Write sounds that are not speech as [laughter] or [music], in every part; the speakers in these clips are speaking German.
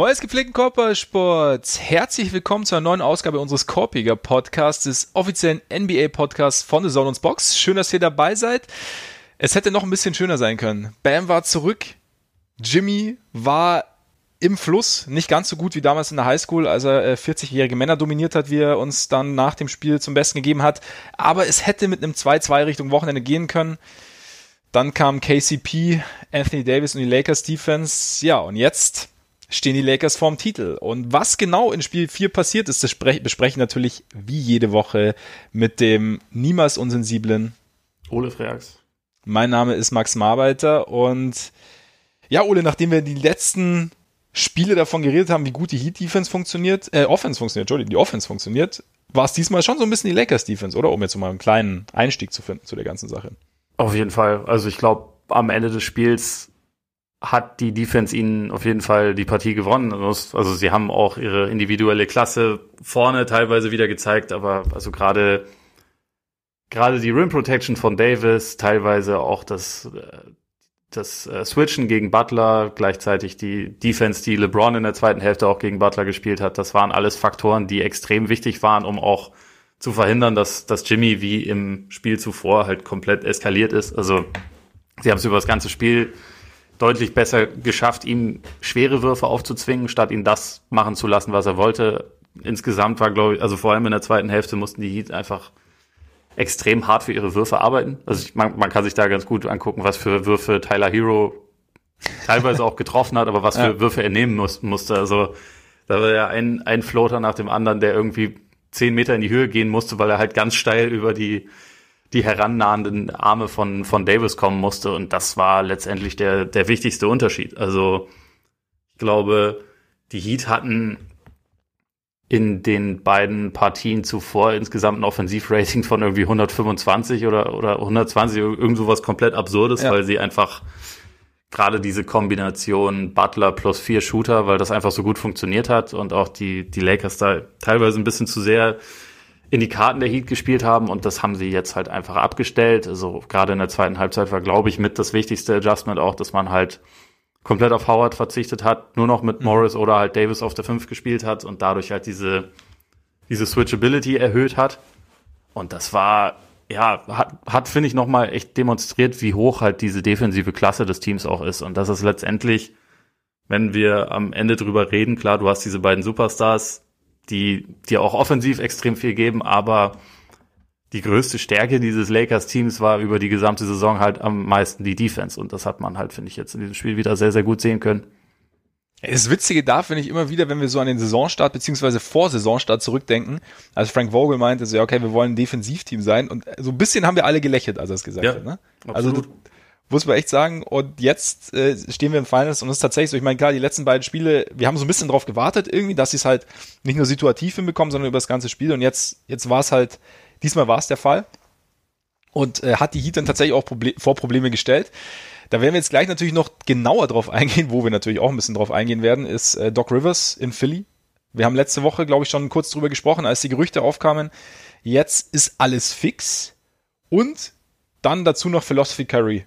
Frohes gepflegten Körpersports. Herzlich willkommen zu einer neuen Ausgabe unseres Korpiger Podcasts, des offiziellen NBA Podcasts von The Zone Box. Schön, dass ihr dabei seid. Es hätte noch ein bisschen schöner sein können. Bam war zurück. Jimmy war im Fluss, nicht ganz so gut wie damals in der Highschool, als er 40-jährige äh, Männer dominiert hat, wie er uns dann nach dem Spiel zum Besten gegeben hat. Aber es hätte mit einem 2-2 Richtung Wochenende gehen können. Dann kam KCP, Anthony Davis und die Lakers Defense. Ja, und jetzt stehen die Lakers vorm Titel. Und was genau in Spiel 4 passiert ist, das bespreche ich natürlich wie jede Woche mit dem niemals unsensiblen Ole Freaks. Mein Name ist Max Marbeiter und ja, Ole, nachdem wir die letzten Spiele davon geredet haben, wie gut die Heat-Defense funktioniert, äh, Offense funktioniert, Entschuldigung, die Offense funktioniert, war es diesmal schon so ein bisschen die Lakers-Defense, oder? Um jetzt mal einen kleinen Einstieg zu finden zu der ganzen Sache. Auf jeden Fall. Also ich glaube, am Ende des Spiels hat die Defense ihnen auf jeden Fall die Partie gewonnen. Also sie haben auch ihre individuelle Klasse vorne teilweise wieder gezeigt, aber also gerade gerade die Rim Protection von Davis, teilweise auch das das äh, Switchen gegen Butler, gleichzeitig die Defense, die LeBron in der zweiten Hälfte auch gegen Butler gespielt hat, das waren alles Faktoren, die extrem wichtig waren, um auch zu verhindern, dass, dass Jimmy wie im Spiel zuvor halt komplett eskaliert ist. Also sie haben es über das ganze Spiel deutlich besser geschafft, ihm schwere Würfe aufzuzwingen, statt ihn das machen zu lassen, was er wollte. Insgesamt war, glaube ich, also vor allem in der zweiten Hälfte mussten die Heat einfach extrem hart für ihre Würfe arbeiten. Also ich, man, man kann sich da ganz gut angucken, was für Würfe Tyler Hero teilweise auch getroffen hat, aber was für ja. Würfe er nehmen muss, musste. Also da war ja ein, ein Floater nach dem anderen, der irgendwie zehn Meter in die Höhe gehen musste, weil er halt ganz steil über die die herannahenden Arme von, von Davis kommen musste. Und das war letztendlich der, der wichtigste Unterschied. Also ich glaube, die Heat hatten in den beiden Partien zuvor insgesamt ein Offensivrating von irgendwie 125 oder, oder 120, irgend sowas komplett Absurdes, ja. weil sie einfach gerade diese Kombination Butler plus vier Shooter, weil das einfach so gut funktioniert hat und auch die, die Lakers da teilweise ein bisschen zu sehr in die Karten der Heat gespielt haben und das haben sie jetzt halt einfach abgestellt. Also gerade in der zweiten Halbzeit war, glaube ich, mit das wichtigste Adjustment auch, dass man halt komplett auf Howard verzichtet hat, nur noch mit mhm. Morris oder halt Davis auf der 5 gespielt hat und dadurch halt diese, diese Switchability erhöht hat. Und das war, ja, hat, hat finde ich, nochmal echt demonstriert, wie hoch halt diese defensive Klasse des Teams auch ist. Und das ist letztendlich, wenn wir am Ende drüber reden, klar, du hast diese beiden Superstars, die dir auch offensiv extrem viel geben, aber die größte Stärke dieses Lakers-Teams war über die gesamte Saison halt am meisten die Defense. Und das hat man halt, finde ich, jetzt in diesem Spiel wieder sehr, sehr gut sehen können. Das Witzige da finde ich immer wieder, wenn wir so an den Saisonstart beziehungsweise vor Saisonstart zurückdenken, als Frank Vogel meinte, so, ja, okay, wir wollen ein Defensivteam sein und so ein bisschen haben wir alle gelächelt, als er es gesagt ja, hat. Ne? Also muss man echt sagen. Und jetzt äh, stehen wir im Finals und es ist tatsächlich so, ich meine, klar, die letzten beiden Spiele, wir haben so ein bisschen drauf gewartet irgendwie, dass sie es halt nicht nur situativ hinbekommen, sondern über das ganze Spiel. Und jetzt, jetzt war es halt, diesmal war es der Fall. Und äh, hat die Heat dann tatsächlich auch Proble vor Probleme gestellt. Da werden wir jetzt gleich natürlich noch genauer drauf eingehen, wo wir natürlich auch ein bisschen drauf eingehen werden, ist äh, Doc Rivers in Philly. Wir haben letzte Woche, glaube ich, schon kurz drüber gesprochen, als die Gerüchte aufkamen. Jetzt ist alles fix. Und dann dazu noch Philosophy Curry.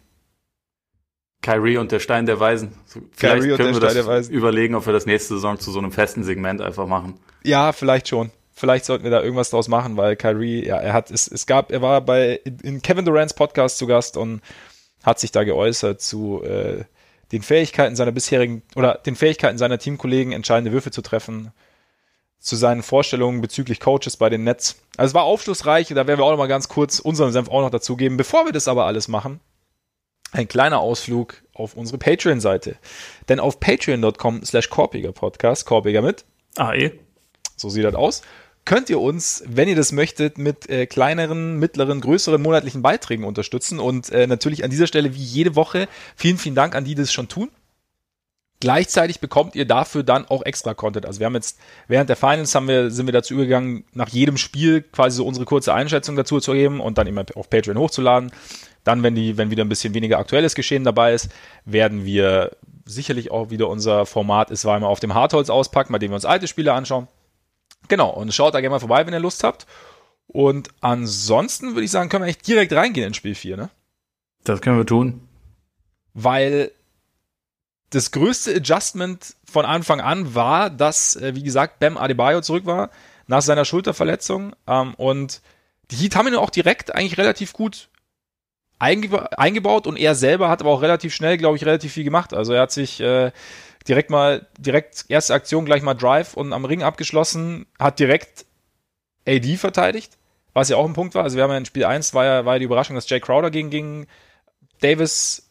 Kyrie und der Stein der Weisen. Vielleicht Kyrie können wir das überlegen, ob wir das nächste Saison zu so einem festen Segment einfach machen. Ja, vielleicht schon. Vielleicht sollten wir da irgendwas draus machen, weil Kyrie, ja, er hat, es, es gab, er war bei in Kevin Durant's Podcast zu Gast und hat sich da geäußert zu äh, den Fähigkeiten seiner bisherigen oder den Fähigkeiten seiner Teamkollegen entscheidende Würfe zu treffen, zu seinen Vorstellungen bezüglich Coaches bei den Nets. Also es war aufschlussreich, da werden wir auch noch mal ganz kurz unseren Senf auch noch dazugeben. Bevor wir das aber alles machen, ein kleiner Ausflug auf unsere Patreon-Seite. Denn auf patreon.com slash Korpiger Podcast, Korpiger mit AE, so sieht das aus, könnt ihr uns, wenn ihr das möchtet, mit äh, kleineren, mittleren, größeren monatlichen Beiträgen unterstützen. Und äh, natürlich an dieser Stelle wie jede Woche vielen, vielen Dank an die, die das schon tun. Gleichzeitig bekommt ihr dafür dann auch extra Content. Also wir haben jetzt während der Finals haben wir, sind wir dazu übergegangen, nach jedem Spiel quasi so unsere kurze Einschätzung dazu zu geben und dann immer auf Patreon hochzuladen. Dann, wenn die, wenn wieder ein bisschen weniger aktuelles Geschehen dabei ist, werden wir sicherlich auch wieder unser Format ist, weil wir auf dem Hartholz auspacken, bei dem wir uns alte Spiele anschauen. Genau, und schaut da gerne mal vorbei, wenn ihr Lust habt. Und ansonsten würde ich sagen, können wir echt direkt reingehen in Spiel 4, ne? Das können wir tun. Weil das größte Adjustment von Anfang an war, dass, äh, wie gesagt, Bam Adebayo zurück war nach seiner Schulterverletzung. Ähm, und die Heat haben ihn auch direkt eigentlich relativ gut eingeba eingebaut und er selber hat aber auch relativ schnell, glaube ich, relativ viel gemacht. Also er hat sich äh, direkt mal, direkt erste Aktion gleich mal Drive und am Ring abgeschlossen, hat direkt AD verteidigt, was ja auch ein Punkt war. Also wir haben ja in Spiel 1 war ja, war ja die Überraschung, dass Jay Crowder gegen, gegen Davis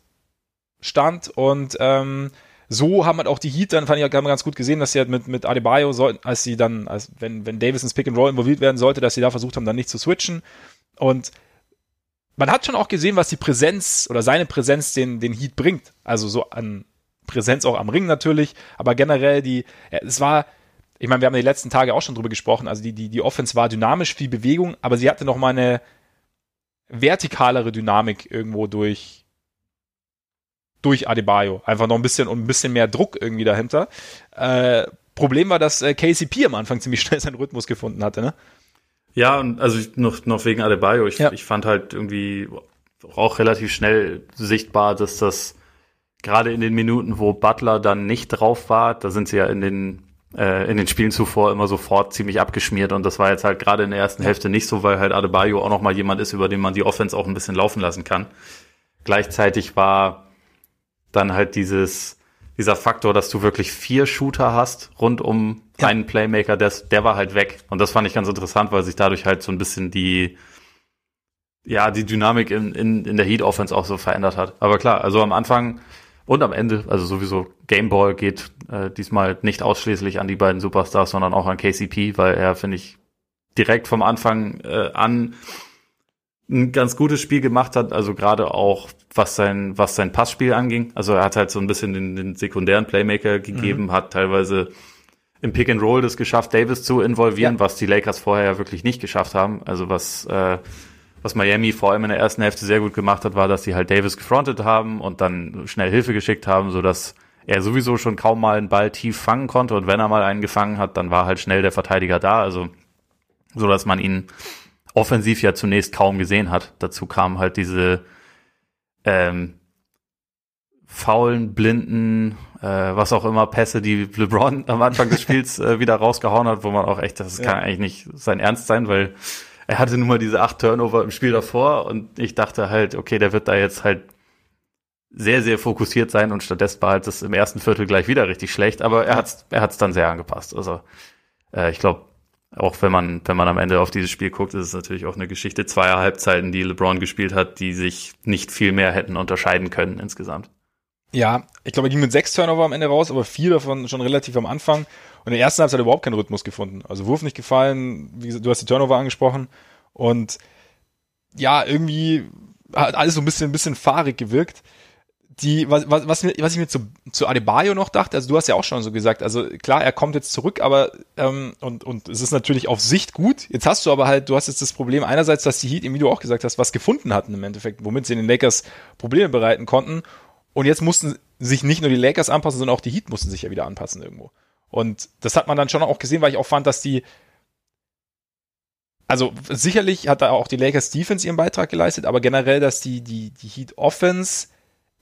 stand und ähm, so haben halt auch die Heat dann, fand ich, haben ganz gut gesehen, dass sie halt mit, mit Adebayo sollten, als sie dann, als wenn, wenn Davis ins Pick and Roll involviert werden sollte, dass sie da versucht haben, dann nicht zu switchen. Und man hat schon auch gesehen, was die Präsenz oder seine Präsenz den, den Heat bringt. Also so an Präsenz auch am Ring natürlich, aber generell die, es war, ich meine, wir haben die letzten Tage auch schon drüber gesprochen, also die, die, die Offense war dynamisch, viel Bewegung, aber sie hatte noch mal eine vertikalere Dynamik irgendwo durch, durch Adebayo. Einfach noch ein bisschen und ein bisschen mehr Druck irgendwie dahinter. Äh, Problem war, dass äh, KCP am Anfang [laughs] ziemlich schnell seinen Rhythmus gefunden hatte, ne? Ja, und also ich, noch, noch wegen Adebayo. Ich, ja. ich fand halt irgendwie auch relativ schnell sichtbar, dass das gerade in den Minuten, wo Butler dann nicht drauf war, da sind sie ja in den äh, in den Spielen zuvor immer sofort ziemlich abgeschmiert und das war jetzt halt gerade in der ersten Hälfte nicht so, weil halt Adebayo auch noch mal jemand ist, über den man die Offense auch ein bisschen laufen lassen kann. Gleichzeitig war dann halt dieses, dieser Faktor, dass du wirklich vier Shooter hast rund um ja. einen Playmaker, der, der war halt weg. Und das fand ich ganz interessant, weil sich dadurch halt so ein bisschen die, ja, die Dynamik in, in, in der Heat Offense auch so verändert hat. Aber klar, also am Anfang und am Ende, also sowieso Gameball geht äh, diesmal nicht ausschließlich an die beiden Superstars, sondern auch an KCP, weil er, finde ich, direkt vom Anfang äh, an ein ganz gutes Spiel gemacht hat, also gerade auch was sein, was sein Passspiel anging. Also er hat halt so ein bisschen den, den sekundären Playmaker gegeben, mhm. hat teilweise im Pick and Roll das geschafft, Davis zu involvieren, ja. was die Lakers vorher ja wirklich nicht geschafft haben. Also was, äh, was Miami vor allem in der ersten Hälfte sehr gut gemacht hat, war, dass sie halt Davis gefrontet haben und dann schnell Hilfe geschickt haben, so dass er sowieso schon kaum mal einen Ball tief fangen konnte und wenn er mal einen gefangen hat, dann war halt schnell der Verteidiger da, also so dass man ihn offensiv ja zunächst kaum gesehen hat. Dazu kamen halt diese ähm, faulen, blinden, äh, was auch immer Pässe, die LeBron am Anfang des Spiels äh, wieder rausgehauen hat, wo man auch echt, das ja. kann eigentlich nicht sein Ernst sein, weil er hatte nun mal diese acht Turnover im Spiel davor und ich dachte halt, okay, der wird da jetzt halt sehr, sehr fokussiert sein und stattdessen war halt das im ersten Viertel gleich wieder richtig schlecht, aber er hat's, er hat's dann sehr angepasst. Also äh, ich glaube, auch wenn man, wenn man am Ende auf dieses Spiel guckt, ist es natürlich auch eine Geschichte zweier Halbzeiten, die LeBron gespielt hat, die sich nicht viel mehr hätten unterscheiden können insgesamt. Ja, ich glaube, er ging mit sechs Turnover am Ende raus, aber vier davon schon relativ am Anfang. Und in der ersten Halbzeit hat er überhaupt keinen Rhythmus gefunden. Also Wurf nicht gefallen, wie gesagt, du hast die Turnover angesprochen. Und ja, irgendwie hat alles so ein bisschen, ein bisschen fahrig gewirkt die, was, was, was, was ich mir zu, zu Adebayo noch dachte, also du hast ja auch schon so gesagt, also klar, er kommt jetzt zurück, aber ähm, und, und es ist natürlich auf Sicht gut. Jetzt hast du aber halt, du hast jetzt das Problem einerseits, dass die Heat, wie du auch gesagt hast, was gefunden hatten im Endeffekt, womit sie den Lakers Probleme bereiten konnten. Und jetzt mussten sich nicht nur die Lakers anpassen, sondern auch die Heat mussten sich ja wieder anpassen irgendwo. Und das hat man dann schon auch gesehen, weil ich auch fand, dass die also sicherlich hat da auch die Lakers Defense ihren Beitrag geleistet, aber generell, dass die, die, die Heat Offense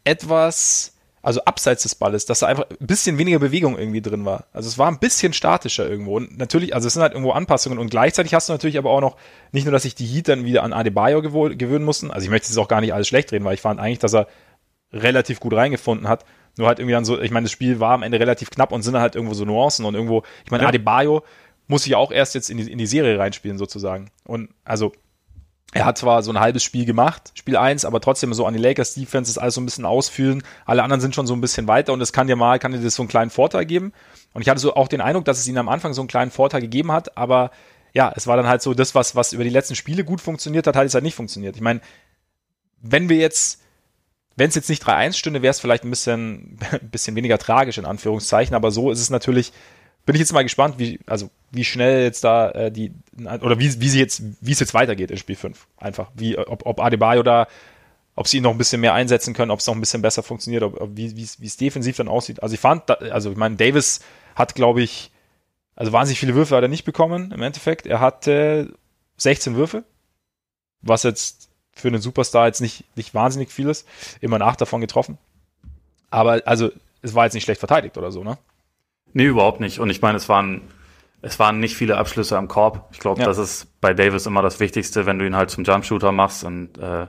etwas, also abseits des Balles, dass da einfach ein bisschen weniger Bewegung irgendwie drin war. Also es war ein bisschen statischer irgendwo. Und natürlich, also es sind halt irgendwo Anpassungen und gleichzeitig hast du natürlich aber auch noch, nicht nur, dass sich die Heat dann wieder an Adebayo gewöhnen mussten, also ich möchte jetzt auch gar nicht alles schlecht reden, weil ich fand eigentlich, dass er relativ gut reingefunden hat. Nur halt irgendwie dann so, ich meine, das Spiel war am Ende relativ knapp und sind halt irgendwo so Nuancen und irgendwo, ich meine, ja. Adebayo muss sich auch erst jetzt in die, in die Serie reinspielen sozusagen. Und also er hat zwar so ein halbes Spiel gemacht, Spiel 1, aber trotzdem so an die Lakers Defense ist alles so ein bisschen ausfühlen. Alle anderen sind schon so ein bisschen weiter und es kann dir mal, kann dir das so einen kleinen Vorteil geben. Und ich hatte so auch den Eindruck, dass es ihnen am Anfang so einen kleinen Vorteil gegeben hat, aber ja, es war dann halt so das, was, was über die letzten Spiele gut funktioniert hat, hat es halt nicht funktioniert. Ich meine, wenn wir jetzt, wenn es jetzt nicht 3-1 stünde, wäre es vielleicht ein bisschen, [laughs] ein bisschen weniger tragisch in Anführungszeichen, aber so ist es natürlich, bin ich jetzt mal gespannt, wie, also wie schnell jetzt da äh, die, oder wie, wie sie jetzt, wie es jetzt weitergeht in Spiel 5. Einfach. Wie, ob, ob Adebayo da, ob sie ihn noch ein bisschen mehr einsetzen können, ob es noch ein bisschen besser funktioniert, ob, ob wie es defensiv dann aussieht. Also ich fand, da, also ich meine, Davis hat, glaube ich, also wahnsinnig viele Würfe hat er nicht bekommen im Endeffekt. Er hatte 16 Würfe, was jetzt für einen Superstar jetzt nicht, nicht wahnsinnig viel ist. Immer nach davon getroffen. Aber also es war jetzt nicht schlecht verteidigt oder so, ne? Nee, überhaupt nicht. Und ich meine, es waren, es waren nicht viele Abschlüsse am Korb. Ich glaube, ja. das ist bei Davis immer das Wichtigste, wenn du ihn halt zum Jumpshooter machst. Und äh,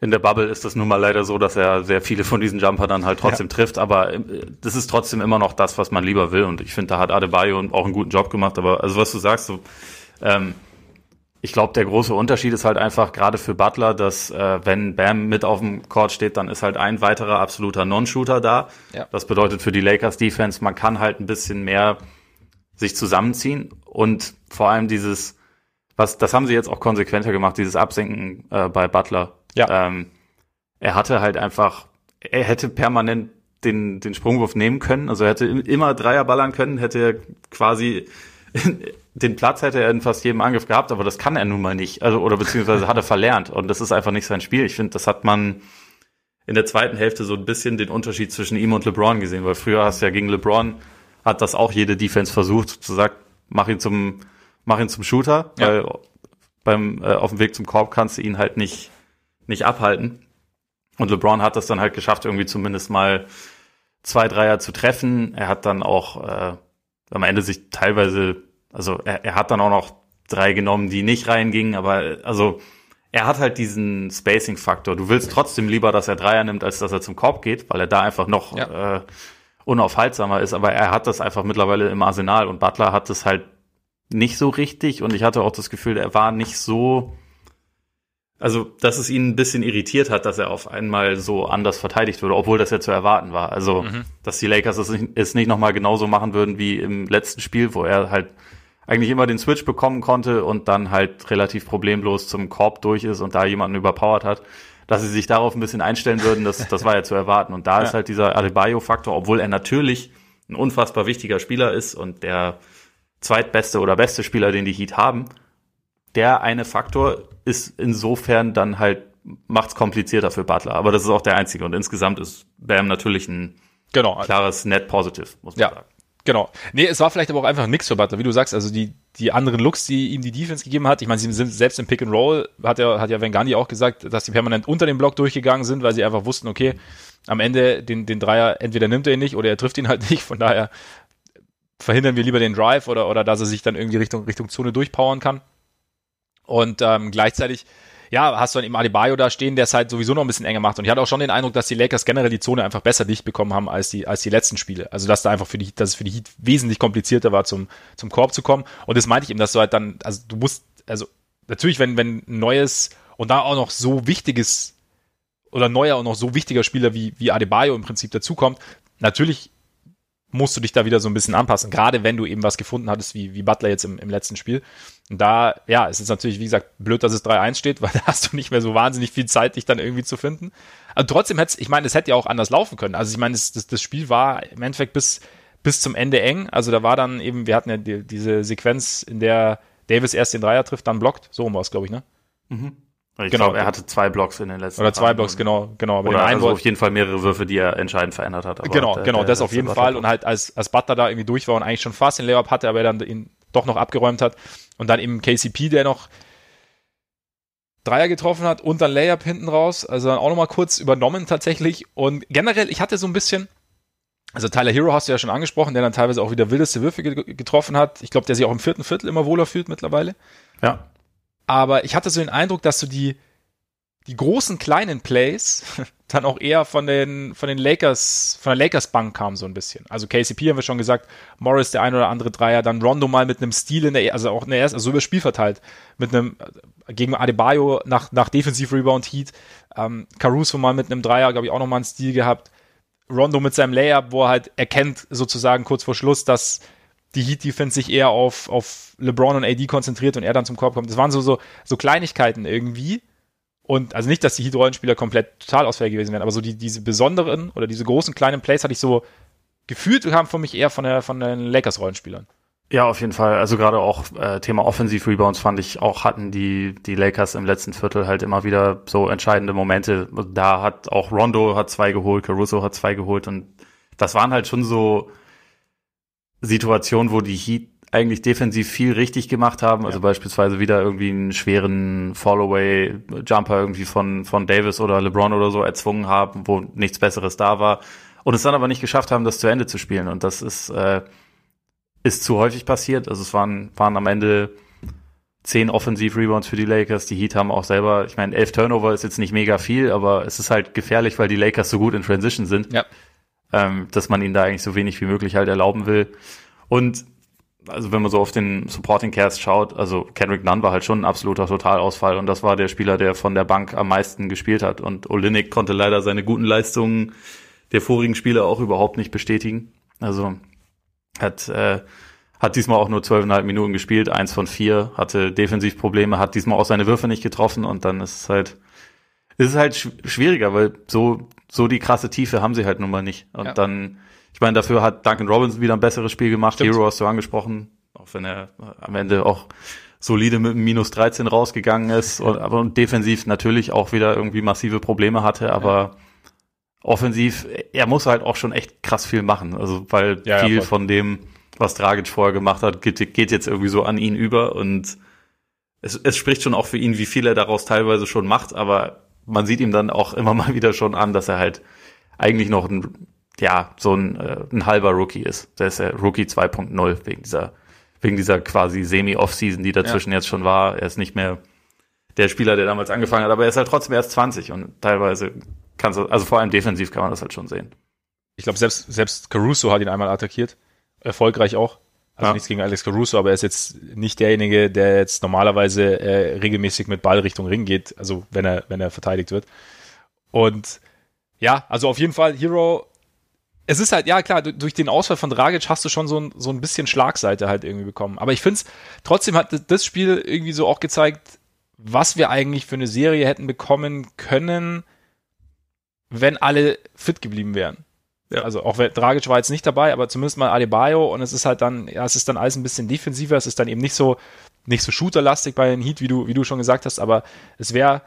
in der Bubble ist es nun mal leider so, dass er sehr viele von diesen Jumper dann halt trotzdem ja. trifft. Aber äh, das ist trotzdem immer noch das, was man lieber will. Und ich finde, da hat Adebayo auch einen guten Job gemacht. Aber also was du sagst, so, ähm, ich glaube, der große Unterschied ist halt einfach gerade für Butler, dass äh, wenn Bam mit auf dem Court steht, dann ist halt ein weiterer absoluter Non-Shooter da. Ja. Das bedeutet für die Lakers Defense, man kann halt ein bisschen mehr sich zusammenziehen und vor allem dieses, was, das haben sie jetzt auch konsequenter gemacht, dieses Absenken äh, bei Butler. Ja. Ähm, er hatte halt einfach, er hätte permanent den, den Sprungwurf nehmen können, also er hätte immer Dreier ballern können, hätte quasi [laughs] den Platz hätte er in fast jedem Angriff gehabt, aber das kann er nun mal nicht. Also, oder beziehungsweise hat er verlernt. Und das ist einfach nicht sein Spiel. Ich finde, das hat man in der zweiten Hälfte so ein bisschen den Unterschied zwischen ihm und LeBron gesehen, weil früher hast du ja gegen LeBron hat das auch jede Defense versucht, zu sagen, mach ihn zum, mach ihn zum Shooter, ja. weil beim, äh, auf dem Weg zum Korb kannst du ihn halt nicht, nicht abhalten. Und LeBron hat das dann halt geschafft, irgendwie zumindest mal zwei Dreier zu treffen. Er hat dann auch äh, am Ende sich teilweise, also er, er hat dann auch noch drei genommen, die nicht reingingen, aber also er hat halt diesen Spacing-Faktor. Du willst trotzdem lieber, dass er Dreier nimmt, als dass er zum Korb geht, weil er da einfach noch ja. äh, unaufhaltsamer ist. Aber er hat das einfach mittlerweile im Arsenal und Butler hat das halt nicht so richtig und ich hatte auch das Gefühl, er war nicht so also, dass es ihn ein bisschen irritiert hat, dass er auf einmal so anders verteidigt wurde, obwohl das ja zu erwarten war. Also, mhm. dass die Lakers es nicht, es nicht nochmal genauso machen würden wie im letzten Spiel, wo er halt eigentlich immer den Switch bekommen konnte und dann halt relativ problemlos zum Korb durch ist und da jemanden überpowert hat. Dass sie sich darauf ein bisschen einstellen würden, das, das war ja zu erwarten. Und da [laughs] ja. ist halt dieser Adebayo-Faktor, obwohl er natürlich ein unfassbar wichtiger Spieler ist und der zweitbeste oder beste Spieler, den die Heat haben, der eine Faktor ist insofern dann halt macht's komplizierter für Butler. Aber das ist auch der einzige. Und insgesamt ist Bam natürlich ein genau. klares Net Positive, muss man ja. sagen. Genau. Nee, es war vielleicht aber auch einfach nix für Butler, wie du sagst, also die, die anderen Looks, die ihm die Defense gegeben hat. Ich meine, sie sind selbst im Pick and Roll, hat ja, hat ja Van Gundy auch gesagt, dass sie permanent unter dem Block durchgegangen sind, weil sie einfach wussten, okay, am Ende den, den Dreier, entweder nimmt er ihn nicht oder er trifft ihn halt [laughs] nicht. Von daher verhindern wir lieber den Drive oder, oder dass er sich dann irgendwie Richtung, Richtung Zone durchpowern kann. Und ähm, gleichzeitig, ja, hast du dann eben Adebayo da stehen, der es halt sowieso noch ein bisschen enger macht. Und ich hatte auch schon den Eindruck, dass die Lakers generell die Zone einfach besser dicht bekommen haben als die, als die letzten Spiele. Also dass da einfach für die, dass es für die Heat wesentlich komplizierter war, zum, zum Korb zu kommen. Und das meinte ich eben, dass du halt dann, also du musst, also natürlich, wenn, wenn ein neues und da auch noch so wichtiges oder neuer und noch so wichtiger Spieler wie, wie Adebayo im Prinzip dazukommt, natürlich musst du dich da wieder so ein bisschen anpassen, gerade wenn du eben was gefunden hattest, wie, wie Butler jetzt im, im letzten Spiel. Und da, ja, es ist natürlich, wie gesagt, blöd, dass es 3-1 steht, weil [laughs] da hast du nicht mehr so wahnsinnig viel Zeit, dich dann irgendwie zu finden. Aber trotzdem hätte ich meine, es hätte ja auch anders laufen können. Also ich meine, das, das, das Spiel war im Endeffekt bis, bis zum Ende eng. Also da war dann eben, wir hatten ja die, diese Sequenz, in der Davis erst den Dreier trifft, dann blockt. So war es, glaube ich, ne? Mhm. Ich genau, glaub, er hatte zwei Blocks in den letzten Oder zwei Blocks, genau, genau. Aber Oder also auf jeden Fall mehrere Würfe, die er entscheidend verändert hat. genau, der, genau, der, das auf jeden Fall. Und halt als, als Butler da irgendwie durch war und eigentlich schon fast den Layup hatte, aber er dann ihn doch noch abgeräumt hat. Und dann eben KCP, der noch Dreier getroffen hat und dann Layup hinten raus. Also dann auch nochmal kurz übernommen tatsächlich. Und generell, ich hatte so ein bisschen, also Tyler Hero hast du ja schon angesprochen, der dann teilweise auch wieder wildeste Würfe getroffen hat. Ich glaube, der sich auch im vierten Viertel immer wohler fühlt mittlerweile. Ja. Aber ich hatte so den Eindruck, dass du die, die großen kleinen Plays [laughs] dann auch eher von den, von den Lakers, von der Lakers Bank kamen so ein bisschen. Also KCP haben wir schon gesagt, Morris der ein oder andere Dreier, dann Rondo mal mit einem Stil in der, also auch in der ersten, also über Spiel verteilt, mit einem, gegen Adebayo nach, nach Defensive Rebound Heat, ähm, Caruso mal mit einem Dreier, glaube ich, auch nochmal einen Stil gehabt. Rondo mit seinem Layup, wo er halt erkennt, sozusagen kurz vor Schluss, dass die Heat Defense sich eher auf, auf LeBron und AD konzentriert und er dann zum Korb kommt. Das waren so, so, so Kleinigkeiten irgendwie. Und also nicht, dass die Heat-Rollenspieler komplett total ausfällig gewesen wären, aber so die, diese besonderen oder diese großen kleinen Plays hatte ich so gefühlt, kamen für mich eher von, der, von den Lakers-Rollenspielern. Ja, auf jeden Fall. Also gerade auch äh, Thema Offensiv-Rebounds fand ich auch, hatten die, die Lakers im letzten Viertel halt immer wieder so entscheidende Momente. Da hat auch Rondo hat zwei geholt, Caruso hat zwei geholt und das waren halt schon so Situation, wo die Heat eigentlich defensiv viel richtig gemacht haben. Also ja. beispielsweise wieder irgendwie einen schweren Fallaway-Jumper irgendwie von, von Davis oder LeBron oder so erzwungen haben, wo nichts Besseres da war. und es dann aber nicht geschafft haben, das zu Ende zu spielen. Und das ist, äh, ist zu häufig passiert. Also es waren, waren am Ende zehn Offensiv-Rebounds für die Lakers. Die Heat haben auch selber, ich meine, elf Turnover ist jetzt nicht mega viel, aber es ist halt gefährlich, weil die Lakers so gut in Transition sind, ja. Ähm, dass man ihnen da eigentlich so wenig wie möglich halt erlauben will. Und also wenn man so auf den Supporting Cast schaut, also Kendrick Nunn war halt schon ein absoluter Totalausfall und das war der Spieler, der von der Bank am meisten gespielt hat. Und Olinik konnte leider seine guten Leistungen der vorigen Spiele auch überhaupt nicht bestätigen. Also hat äh, hat diesmal auch nur zwölfeinhalb Minuten gespielt, eins von vier, hatte Defensivprobleme, hat diesmal auch seine Würfe nicht getroffen und dann ist es halt, ist es halt schwieriger, weil so, so die krasse Tiefe haben sie halt nun mal nicht. Und ja. dann, ich meine, dafür hat Duncan Robinson wieder ein besseres Spiel gemacht. Stimmt. Hero hast du angesprochen, auch wenn er am Ende auch solide mit einem minus 13 rausgegangen ist und, aber und defensiv natürlich auch wieder irgendwie massive Probleme hatte, aber ja. offensiv, er muss halt auch schon echt krass viel machen. Also, weil ja, viel von dem, was Dragic vorher gemacht hat, geht, geht jetzt irgendwie so an ihn über und es, es spricht schon auch für ihn, wie viel er daraus teilweise schon macht, aber man sieht ihm dann auch immer mal wieder schon an, dass er halt eigentlich noch ein, ja, so ein, äh, ein halber Rookie ist. Der ist ja Rookie 2.0 wegen dieser, wegen dieser quasi Semi-Off-Season, die dazwischen ja. jetzt schon war. Er ist nicht mehr der Spieler, der damals angefangen hat, aber er ist halt trotzdem erst 20 und teilweise kannst du, also vor allem defensiv kann man das halt schon sehen. Ich glaube, selbst, selbst Caruso hat ihn einmal attackiert erfolgreich auch. Also ja. nichts gegen Alex Caruso, aber er ist jetzt nicht derjenige, der jetzt normalerweise äh, regelmäßig mit Ball Richtung Ring geht, also wenn er, wenn er verteidigt wird. Und ja, also auf jeden Fall Hero. Es ist halt, ja klar, durch den Ausfall von Dragic hast du schon so ein, so ein bisschen Schlagseite halt irgendwie bekommen. Aber ich finde es, trotzdem hat das Spiel irgendwie so auch gezeigt, was wir eigentlich für eine Serie hätten bekommen können, wenn alle fit geblieben wären. Ja. Also auch Dragic war jetzt nicht dabei, aber zumindest mal Adebayo und es ist halt dann, ja, es ist dann alles ein bisschen defensiver, es ist dann eben nicht so, nicht so shooterlastig bei den Heat, wie du, wie du schon gesagt hast, aber es wäre,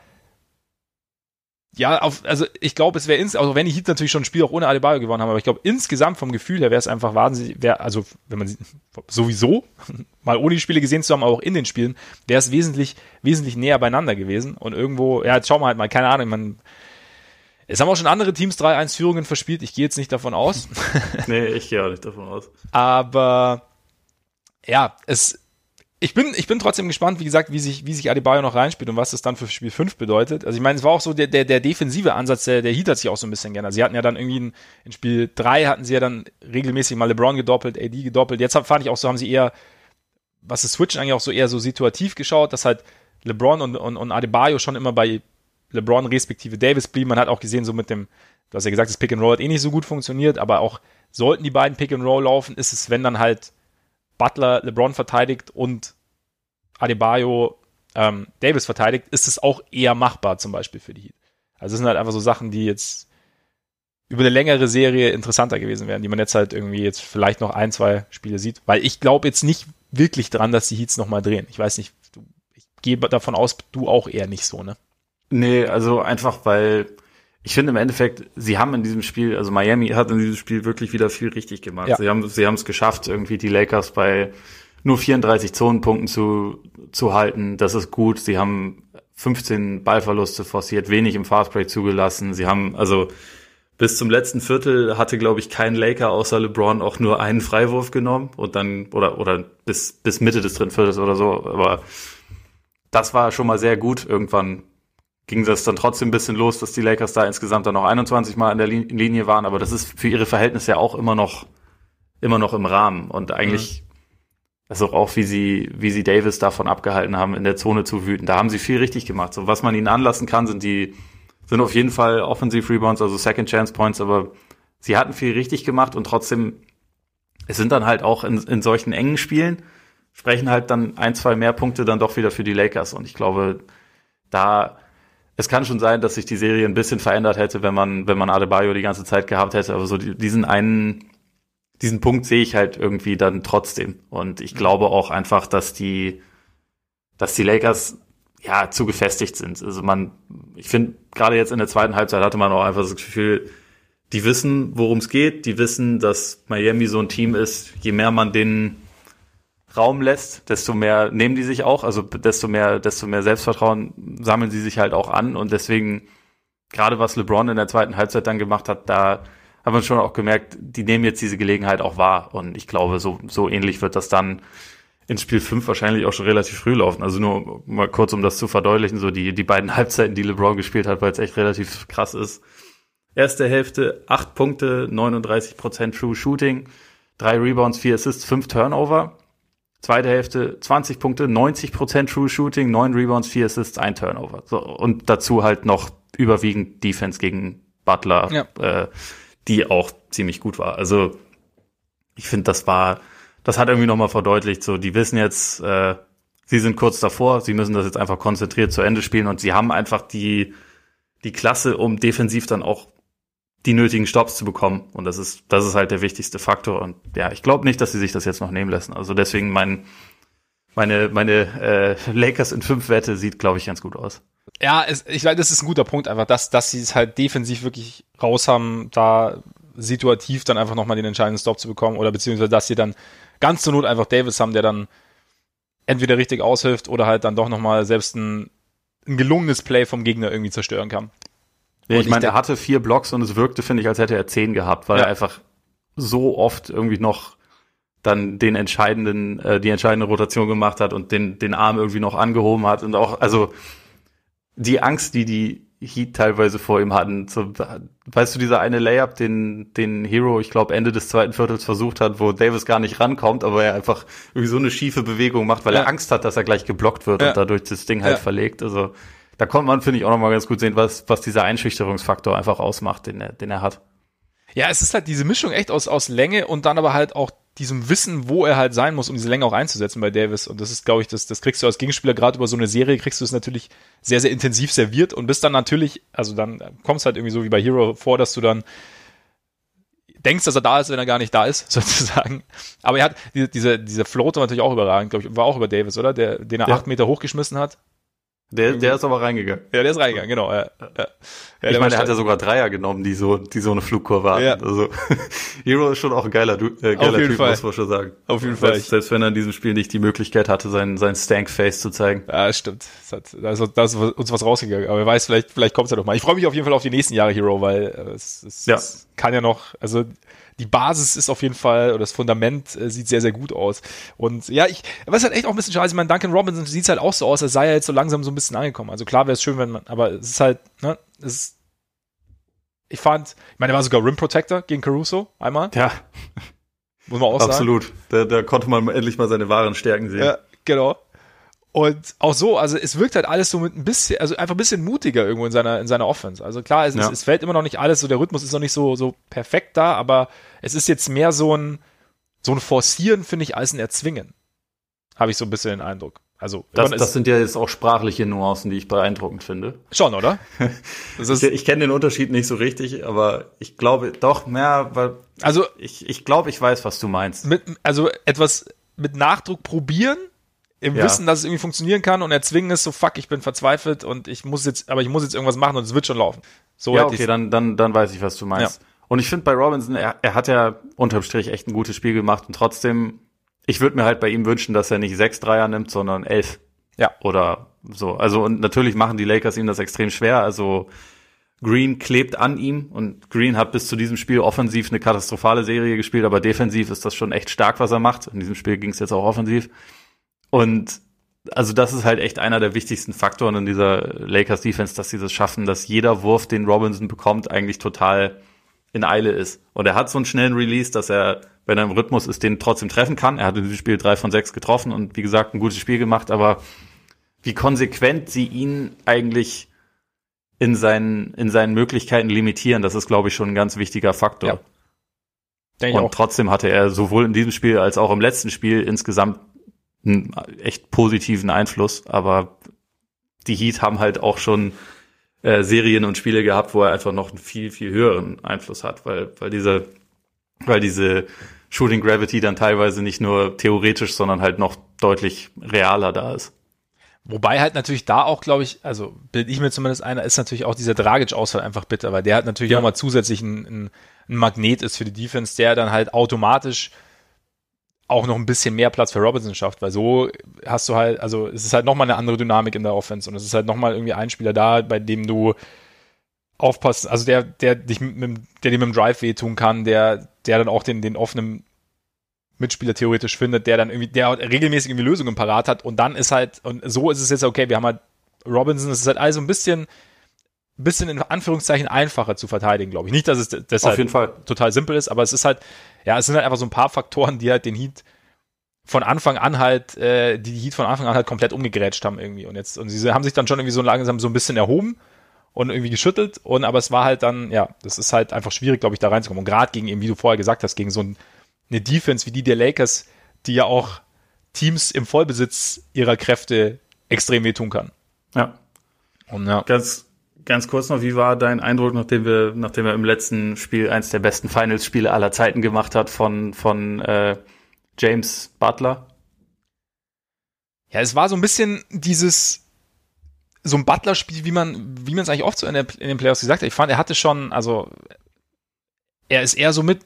ja, auf, also ich glaube, es wäre ins, also wenn die Heat natürlich schon ein Spiel auch ohne Adebayo gewonnen haben, aber ich glaube insgesamt vom Gefühl her wäre es einfach wahnsinnig, wäre, also wenn man sowieso [laughs] mal ohne die Spiele gesehen zu haben, aber auch in den Spielen, wäre es wesentlich, wesentlich näher beieinander gewesen und irgendwo, ja, jetzt schauen wir halt mal, keine Ahnung, man, es haben auch schon andere Teams 3-1 Führungen verspielt. Ich gehe jetzt nicht davon aus. [laughs] nee, ich gehe auch nicht davon aus. Aber ja, es, ich bin, ich bin trotzdem gespannt, wie gesagt, wie sich, wie sich Adebayo noch reinspielt und was das dann für Spiel 5 bedeutet. Also ich meine, es war auch so der, der, der defensive Ansatz, der, der Heat hat sich auch so ein bisschen geändert. Sie hatten ja dann irgendwie in, in Spiel 3 hatten sie ja dann regelmäßig mal LeBron gedoppelt, AD gedoppelt. Jetzt fand ich auch so, haben sie eher, was das Switchen eigentlich auch so eher so situativ geschaut, dass halt LeBron und, und, und Adebayo schon immer bei LeBron respektive Davis blieben. Man hat auch gesehen, so mit dem, du hast ja gesagt, das Pick and Roll hat eh nicht so gut funktioniert, aber auch sollten die beiden Pick and Roll laufen, ist es, wenn dann halt Butler LeBron verteidigt und Adebayo ähm, Davis verteidigt, ist es auch eher machbar, zum Beispiel für die Heat. Also es sind halt einfach so Sachen, die jetzt über eine längere Serie interessanter gewesen wären, die man jetzt halt irgendwie jetzt vielleicht noch ein, zwei Spiele sieht. Weil ich glaube jetzt nicht wirklich dran, dass die Heats nochmal drehen. Ich weiß nicht, ich gehe davon aus, du auch eher nicht so, ne? Nee, also einfach, weil ich finde im Endeffekt, sie haben in diesem Spiel, also Miami hat in diesem Spiel wirklich wieder viel richtig gemacht. Ja. Sie haben sie haben es geschafft, irgendwie die Lakers bei nur 34 Zonenpunkten zu, zu halten. Das ist gut. Sie haben 15 Ballverluste forciert, wenig im Fastbreak zugelassen. Sie haben, also bis zum letzten Viertel hatte, glaube ich, kein Laker außer LeBron auch nur einen Freiwurf genommen und dann, oder, oder bis, bis Mitte des dritten Viertels oder so. Aber das war schon mal sehr gut. Irgendwann ging das dann trotzdem ein bisschen los, dass die Lakers da insgesamt dann noch 21 Mal in der Linie waren, aber das ist für ihre Verhältnisse ja auch immer noch, immer noch im Rahmen. Und eigentlich, mhm. also auch wie sie, wie sie Davis davon abgehalten haben, in der Zone zu wüten, da haben sie viel richtig gemacht. So, was man ihnen anlassen kann, sind die, sind auf jeden Fall Offensive Rebounds, also Second Chance Points, aber sie hatten viel richtig gemacht und trotzdem, es sind dann halt auch in, in solchen engen Spielen, sprechen halt dann ein, zwei mehr Punkte dann doch wieder für die Lakers. Und ich glaube, da, es kann schon sein, dass sich die Serie ein bisschen verändert hätte, wenn man, wenn man Adebayo die ganze Zeit gehabt hätte, aber so diesen einen, diesen Punkt sehe ich halt irgendwie dann trotzdem. Und ich glaube auch einfach, dass die, dass die Lakers ja zu gefestigt sind. Also man, ich finde, gerade jetzt in der zweiten Halbzeit hatte man auch einfach das Gefühl, die wissen, worum es geht, die wissen, dass Miami so ein Team ist, je mehr man den Raum lässt, desto mehr nehmen die sich auch, also desto mehr, desto mehr Selbstvertrauen sammeln sie sich halt auch an und deswegen, gerade was LeBron in der zweiten Halbzeit dann gemacht hat, da hat man schon auch gemerkt, die nehmen jetzt diese Gelegenheit auch wahr. Und ich glaube, so, so ähnlich wird das dann in Spiel 5 wahrscheinlich auch schon relativ früh laufen. Also nur mal kurz, um das zu verdeutlichen, so die, die beiden [laughs] Halbzeiten, die LeBron gespielt hat, weil es echt relativ krass ist. Erste Hälfte, 8 Punkte, 39% True Shooting, 3 Rebounds, 4 Assists, 5 Turnover. Zweite Hälfte 20 Punkte, 90% True Shooting, 9 Rebounds, 4 Assists, 1 Turnover. So, und dazu halt noch überwiegend Defense gegen Butler, ja. äh, die auch ziemlich gut war. Also ich finde, das war, das hat irgendwie nochmal verdeutlicht, so die wissen jetzt, äh, sie sind kurz davor, sie müssen das jetzt einfach konzentriert zu Ende spielen und sie haben einfach die, die Klasse, um defensiv dann auch die nötigen Stops zu bekommen. Und das ist, das ist halt der wichtigste Faktor. Und ja, ich glaube nicht, dass sie sich das jetzt noch nehmen lassen. Also deswegen mein, meine, meine äh, [laughs] Lakers in fünf Wette sieht, glaube ich, ganz gut aus. Ja, es, ich glaube, das ist ein guter Punkt, einfach, dass, dass sie es halt defensiv wirklich raus haben, da situativ dann einfach nochmal den entscheidenden Stop zu bekommen oder beziehungsweise, dass sie dann ganz zur Not einfach Davis haben, der dann entweder richtig aushilft oder halt dann doch nochmal selbst ein, ein gelungenes Play vom Gegner irgendwie zerstören kann. Ja, ich meine, er hatte vier Blocks und es wirkte, finde ich, als hätte er zehn gehabt, weil ja. er einfach so oft irgendwie noch dann den entscheidenden, äh, die entscheidende Rotation gemacht hat und den, den Arm irgendwie noch angehoben hat und auch, also die Angst, die die Heat teilweise vor ihm hatten. So, weißt du, dieser eine Layup, den, den Hero, ich glaube, Ende des zweiten Viertels versucht hat, wo Davis gar nicht rankommt, aber er einfach irgendwie so eine schiefe Bewegung macht, weil ja. er Angst hat, dass er gleich geblockt wird ja. und dadurch das Ding halt verlegt. Also da kommt man, finde ich, auch nochmal ganz gut sehen, was, was dieser Einschüchterungsfaktor einfach ausmacht, den er, den er hat. Ja, es ist halt diese Mischung echt aus, aus Länge und dann aber halt auch diesem Wissen, wo er halt sein muss, um diese Länge auch einzusetzen bei Davis. Und das ist, glaube ich, das, das kriegst du als Gegenspieler gerade über so eine Serie, kriegst du es natürlich sehr, sehr intensiv serviert und bist dann natürlich, also dann kommst halt irgendwie so wie bei Hero vor, dass du dann denkst, dass er da ist, wenn er gar nicht da ist, [laughs] sozusagen. Aber er hat diese, diese, diese Floater natürlich auch überragend, glaube ich, war auch über Davis, oder? Der, den er ja. acht Meter hochgeschmissen hat. Der, der ist aber reingegangen. Ja, der ist reingegangen, genau. Ja, ja. Ja, ich meine, der hat ja sogar Dreier genommen, die so, die so eine Flugkurve hatten. Ja. Also [laughs] Hero ist schon auch ein geiler, äh, geiler Typ, Fall. muss man schon sagen. Auf jeden Fall. Selbst, selbst wenn er in diesem Spiel nicht die Möglichkeit hatte, sein, sein Stank-Face zu zeigen. Ja, stimmt. Das hat, da, ist, da ist uns was rausgegangen. Aber wer weiß, vielleicht, vielleicht kommt es ja noch mal. Ich freue mich auf jeden Fall auf die nächsten Jahre Hero, weil äh, es, es, ja. es kann ja noch, also die Basis ist auf jeden Fall, oder das Fundament äh, sieht sehr, sehr gut aus. Und ja, ich, was halt echt auch ein bisschen schade ist, ich meine, Duncan Robinson sieht halt auch so aus, als sei er jetzt so langsam so ein bisschen angekommen. Also klar wäre es schön, wenn man, aber es ist halt, ne, es ist, ich fand, ich meine, er war sogar Rim Protector gegen Caruso einmal. Ja. Muss man auch Absolut. sagen. Absolut. Da, da konnte man endlich mal seine wahren Stärken sehen. Ja, genau. Und auch so, also es wirkt halt alles so mit ein bisschen, also einfach ein bisschen mutiger irgendwo in seiner, in seiner Offense. Also klar, es, ja. es, es fällt immer noch nicht alles, so der Rhythmus ist noch nicht so, so perfekt da, aber es ist jetzt mehr so ein, so ein Forcieren, finde ich, als ein Erzwingen. Habe ich so ein bisschen den Eindruck. Also, das, das sind ja jetzt auch sprachliche Nuancen, die ich beeindruckend finde. Schon, oder? [laughs] ich ich kenne den Unterschied nicht so richtig, aber ich glaube doch mehr, weil also ich, ich glaube, ich weiß, was du meinst. Mit, also etwas mit Nachdruck probieren im ja. Wissen, dass es irgendwie funktionieren kann und erzwingen ist so, fuck, ich bin verzweifelt und ich muss jetzt, aber ich muss jetzt irgendwas machen und es wird schon laufen. So ja, okay, dann, dann, dann weiß ich, was du meinst. Ja. Und ich finde bei Robinson, er, er hat ja unterm Strich echt ein gutes Spiel gemacht und trotzdem, ich würde mir halt bei ihm wünschen, dass er nicht sechs Dreier nimmt, sondern elf. Ja. Oder so. Also, und natürlich machen die Lakers ihm das extrem schwer. Also, Green klebt an ihm und Green hat bis zu diesem Spiel offensiv eine katastrophale Serie gespielt, aber defensiv ist das schon echt stark, was er macht. In diesem Spiel ging es jetzt auch offensiv. Und also das ist halt echt einer der wichtigsten Faktoren in dieser Lakers Defense, dass sie das schaffen, dass jeder Wurf, den Robinson bekommt, eigentlich total in Eile ist. Und er hat so einen schnellen Release, dass er, wenn er im Rhythmus ist, den trotzdem treffen kann. Er hat in diesem Spiel drei von sechs getroffen und wie gesagt ein gutes Spiel gemacht, aber wie konsequent sie ihn eigentlich in seinen, in seinen Möglichkeiten limitieren, das ist, glaube ich, schon ein ganz wichtiger Faktor. Ja. Und trotzdem hatte er sowohl in diesem Spiel als auch im letzten Spiel insgesamt einen echt positiven Einfluss, aber die Heat haben halt auch schon äh, Serien und Spiele gehabt, wo er einfach noch einen viel, viel höheren Einfluss hat, weil, weil diese, weil diese Shooting Gravity dann teilweise nicht nur theoretisch, sondern halt noch deutlich realer da ist. Wobei halt natürlich da auch, glaube ich, also bin ich mir zumindest einer, ist natürlich auch dieser Dragic-Ausfall einfach bitter, weil der hat natürlich ja. nochmal zusätzlich ein, ein, ein Magnet ist für die Defense, der dann halt automatisch auch noch ein bisschen mehr Platz für Robinson schafft, weil so hast du halt, also es ist halt nochmal eine andere Dynamik in der Offense und es ist halt nochmal irgendwie ein Spieler da, bei dem du aufpassen, also der, der dich mit, der dir mit dem Drive wehtun kann, der, der dann auch den, den offenen Mitspieler theoretisch findet, der dann irgendwie, der regelmäßig irgendwie Lösungen parat hat und dann ist halt, und so ist es jetzt okay, wir haben halt Robinson, es ist halt also ein bisschen, bisschen in Anführungszeichen einfacher zu verteidigen, glaube ich. Nicht, dass es deshalb total simpel ist, aber es ist halt, ja, es sind halt einfach so ein paar Faktoren, die halt den Heat von Anfang an halt, äh, die Heat von Anfang an halt komplett umgegrätscht haben irgendwie. Und jetzt, und sie haben sich dann schon irgendwie so langsam so ein bisschen erhoben und irgendwie geschüttelt. Und aber es war halt dann, ja, das ist halt einfach schwierig, glaube ich, da reinzukommen. Und gerade gegen eben, wie du vorher gesagt hast, gegen so ein, eine Defense wie die der Lakers, die ja auch Teams im Vollbesitz ihrer Kräfte extrem wehtun kann. Ja. Und ja. Ganz, ganz kurz noch, wie war dein Eindruck, nachdem wir, nachdem er im letzten Spiel eins der besten Finals-Spiele aller Zeiten gemacht hat von, von äh, James Butler? Ja, es war so ein bisschen dieses, so ein Butler-Spiel, wie man, wie man es eigentlich oft so in, der, in den Playoffs gesagt hat. Ich fand, er hatte schon, also, er ist eher so mit,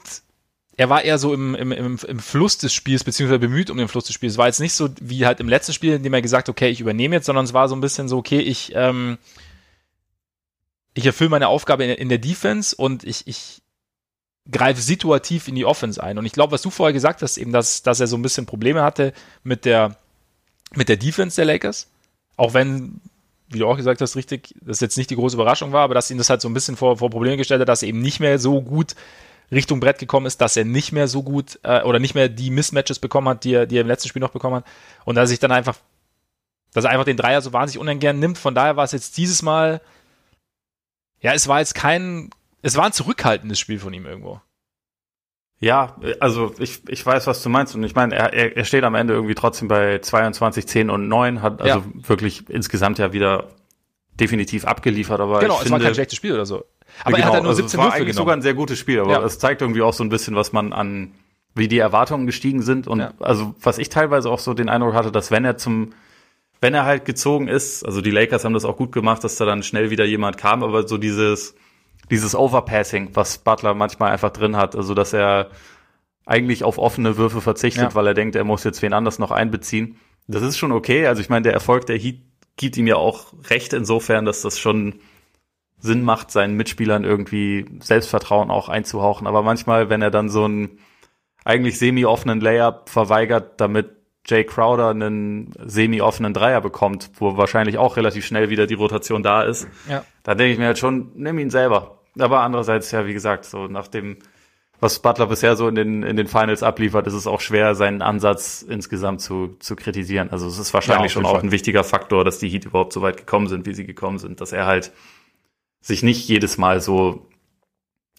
er war eher so im, im, im, im Fluss des Spiels, beziehungsweise bemüht um den Fluss des Spiels. Es war jetzt nicht so wie halt im letzten Spiel, in dem er gesagt, okay, ich übernehme jetzt, sondern es war so ein bisschen so, okay, ich, ähm, ich erfülle meine Aufgabe in, in der Defense und ich, ich greife situativ in die Offense ein. Und ich glaube, was du vorher gesagt hast, eben, dass, dass er so ein bisschen Probleme hatte mit der, mit der Defense der Lakers. Auch wenn, wie du auch gesagt hast, richtig, das jetzt nicht die große Überraschung war, aber dass ihn das halt so ein bisschen vor, vor Probleme gestellt hat, dass er eben nicht mehr so gut Richtung Brett gekommen ist, dass er nicht mehr so gut äh, oder nicht mehr die Mismatches bekommen hat, die er, die er im letzten Spiel noch bekommen hat. Und dass er sich dann einfach, dass er einfach den Dreier so wahnsinnig ungern nimmt. Von daher war es jetzt dieses Mal, ja, es war jetzt kein, es war ein zurückhaltendes Spiel von ihm irgendwo. Ja, also ich, ich weiß, was du meinst. Und ich meine, er, er steht am Ende irgendwie trotzdem bei 22, 10 und 9, hat also ja. wirklich insgesamt ja wieder definitiv abgeliefert. Aber genau, es finde, war kein schlechtes Spiel oder so. Aber genau, er hat ja nur 17 also es war eigentlich genommen. sogar ein sehr gutes Spiel, aber es zeigt irgendwie auch so ein bisschen, was man an, wie die Erwartungen gestiegen sind. Und ja. also was ich teilweise auch so den Eindruck hatte, dass wenn er zum wenn er halt gezogen ist, also die Lakers haben das auch gut gemacht, dass da dann schnell wieder jemand kam, aber so dieses, dieses Overpassing, was Butler manchmal einfach drin hat, also dass er eigentlich auf offene Würfe verzichtet, ja. weil er denkt, er muss jetzt wen anders noch einbeziehen. Das ist schon okay. Also ich meine, der Erfolg der Heat gibt ihm ja auch recht insofern, dass das schon Sinn macht, seinen Mitspielern irgendwie Selbstvertrauen auch einzuhauchen. Aber manchmal, wenn er dann so einen eigentlich semi-offenen Layup verweigert, damit Jay Crowder einen semi-offenen Dreier bekommt, wo wahrscheinlich auch relativ schnell wieder die Rotation da ist, ja. da denke ich mir halt schon, nimm ihn selber. Aber andererseits, ja, wie gesagt, so nach dem, was Butler bisher so in den, in den Finals abliefert, ist es auch schwer, seinen Ansatz insgesamt zu, zu kritisieren. Also es ist wahrscheinlich ja, schon auch ein wichtiger Faktor, dass die Heat überhaupt so weit gekommen sind, wie sie gekommen sind, dass er halt sich nicht jedes Mal so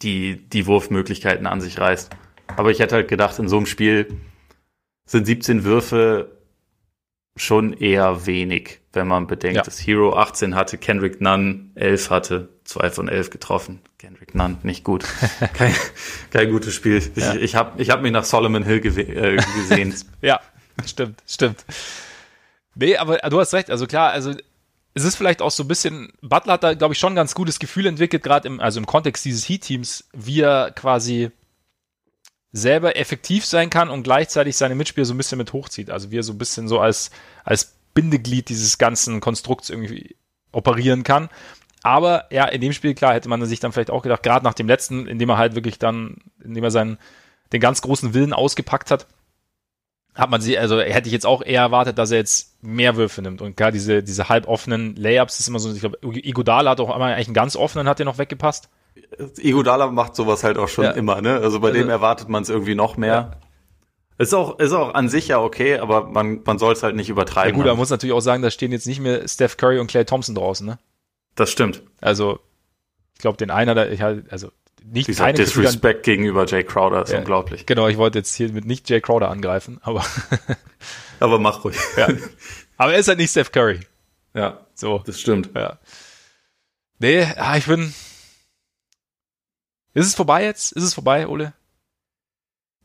die, die Wurfmöglichkeiten an sich reißt. Aber ich hätte halt gedacht, in so einem Spiel sind 17 Würfe schon eher wenig, wenn man bedenkt, ja. dass Hero 18 hatte, Kendrick Nunn 11 hatte, 2 von 11 getroffen. Kendrick Nunn, nicht gut. [laughs] kein, kein gutes Spiel. Ich, ja. ich habe ich hab mich nach Solomon Hill äh, gesehen. [laughs] ja, stimmt, stimmt. Nee, aber du hast recht. Also klar, also es ist vielleicht auch so ein bisschen, Butler hat da, glaube ich, schon ein ganz gutes Gefühl entwickelt, gerade im, also im Kontext dieses Heat-Teams, wie er quasi selber effektiv sein kann und gleichzeitig seine Mitspieler so ein bisschen mit hochzieht. Also wie er so ein bisschen so als, als Bindeglied dieses ganzen Konstrukts irgendwie operieren kann. Aber ja, in dem Spiel, klar, hätte man sich dann vielleicht auch gedacht, gerade nach dem letzten, in dem er halt wirklich dann, in dem er seinen, den ganz großen Willen ausgepackt hat, hat man sie, also hätte ich jetzt auch eher erwartet, dass er jetzt mehr Würfe nimmt. Und klar, diese, diese halboffenen Layups ist immer so, ich glaube, Igodala hat auch einmal eigentlich einen ganz offenen, hat der noch weggepasst. Igodala macht sowas halt auch schon ja. immer, ne? Also bei also, dem erwartet man es irgendwie noch mehr. Ja. Ist auch, ist auch an sich ja okay, aber man, man soll es halt nicht übertreiben. Ja gut, man muss natürlich auch sagen, da stehen jetzt nicht mehr Steph Curry und Clay Thompson draußen, ne? Das stimmt. Also, ich glaube, den einer, da, ich halt, also nicht Dieser keine Disrespect gegenüber Jay Crowder ist ja, unglaublich. Genau, ich wollte jetzt hier mit nicht Jay Crowder angreifen, aber. [laughs] aber mach ruhig. Ja. Aber er ist halt nicht Steph Curry. Ja. So. Das stimmt. Ja. Nee, ah, ich bin, ist es vorbei jetzt? Ist es vorbei, Ole?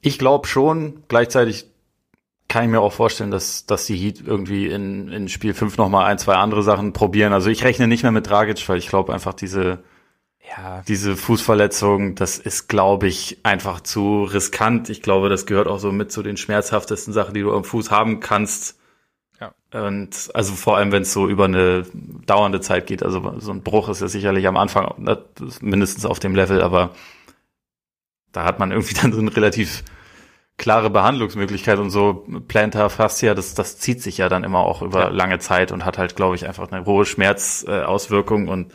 Ich glaube schon. Gleichzeitig kann ich mir auch vorstellen, dass, dass die Heat irgendwie in, in Spiel 5 nochmal ein, zwei andere Sachen probieren. Also ich rechne nicht mehr mit Dragic, weil ich glaube einfach diese, ja. diese Fußverletzung, das ist, glaube ich, einfach zu riskant. Ich glaube, das gehört auch so mit zu den schmerzhaftesten Sachen, die du am Fuß haben kannst. Und also vor allem, wenn es so über eine dauernde Zeit geht, also so ein Bruch ist ja sicherlich am Anfang ne, mindestens auf dem Level, aber da hat man irgendwie [laughs] dann so eine relativ klare Behandlungsmöglichkeit und so Plantar Fascia, das, das zieht sich ja dann immer auch über ja. lange Zeit und hat halt, glaube ich, einfach eine hohe Schmerzauswirkung und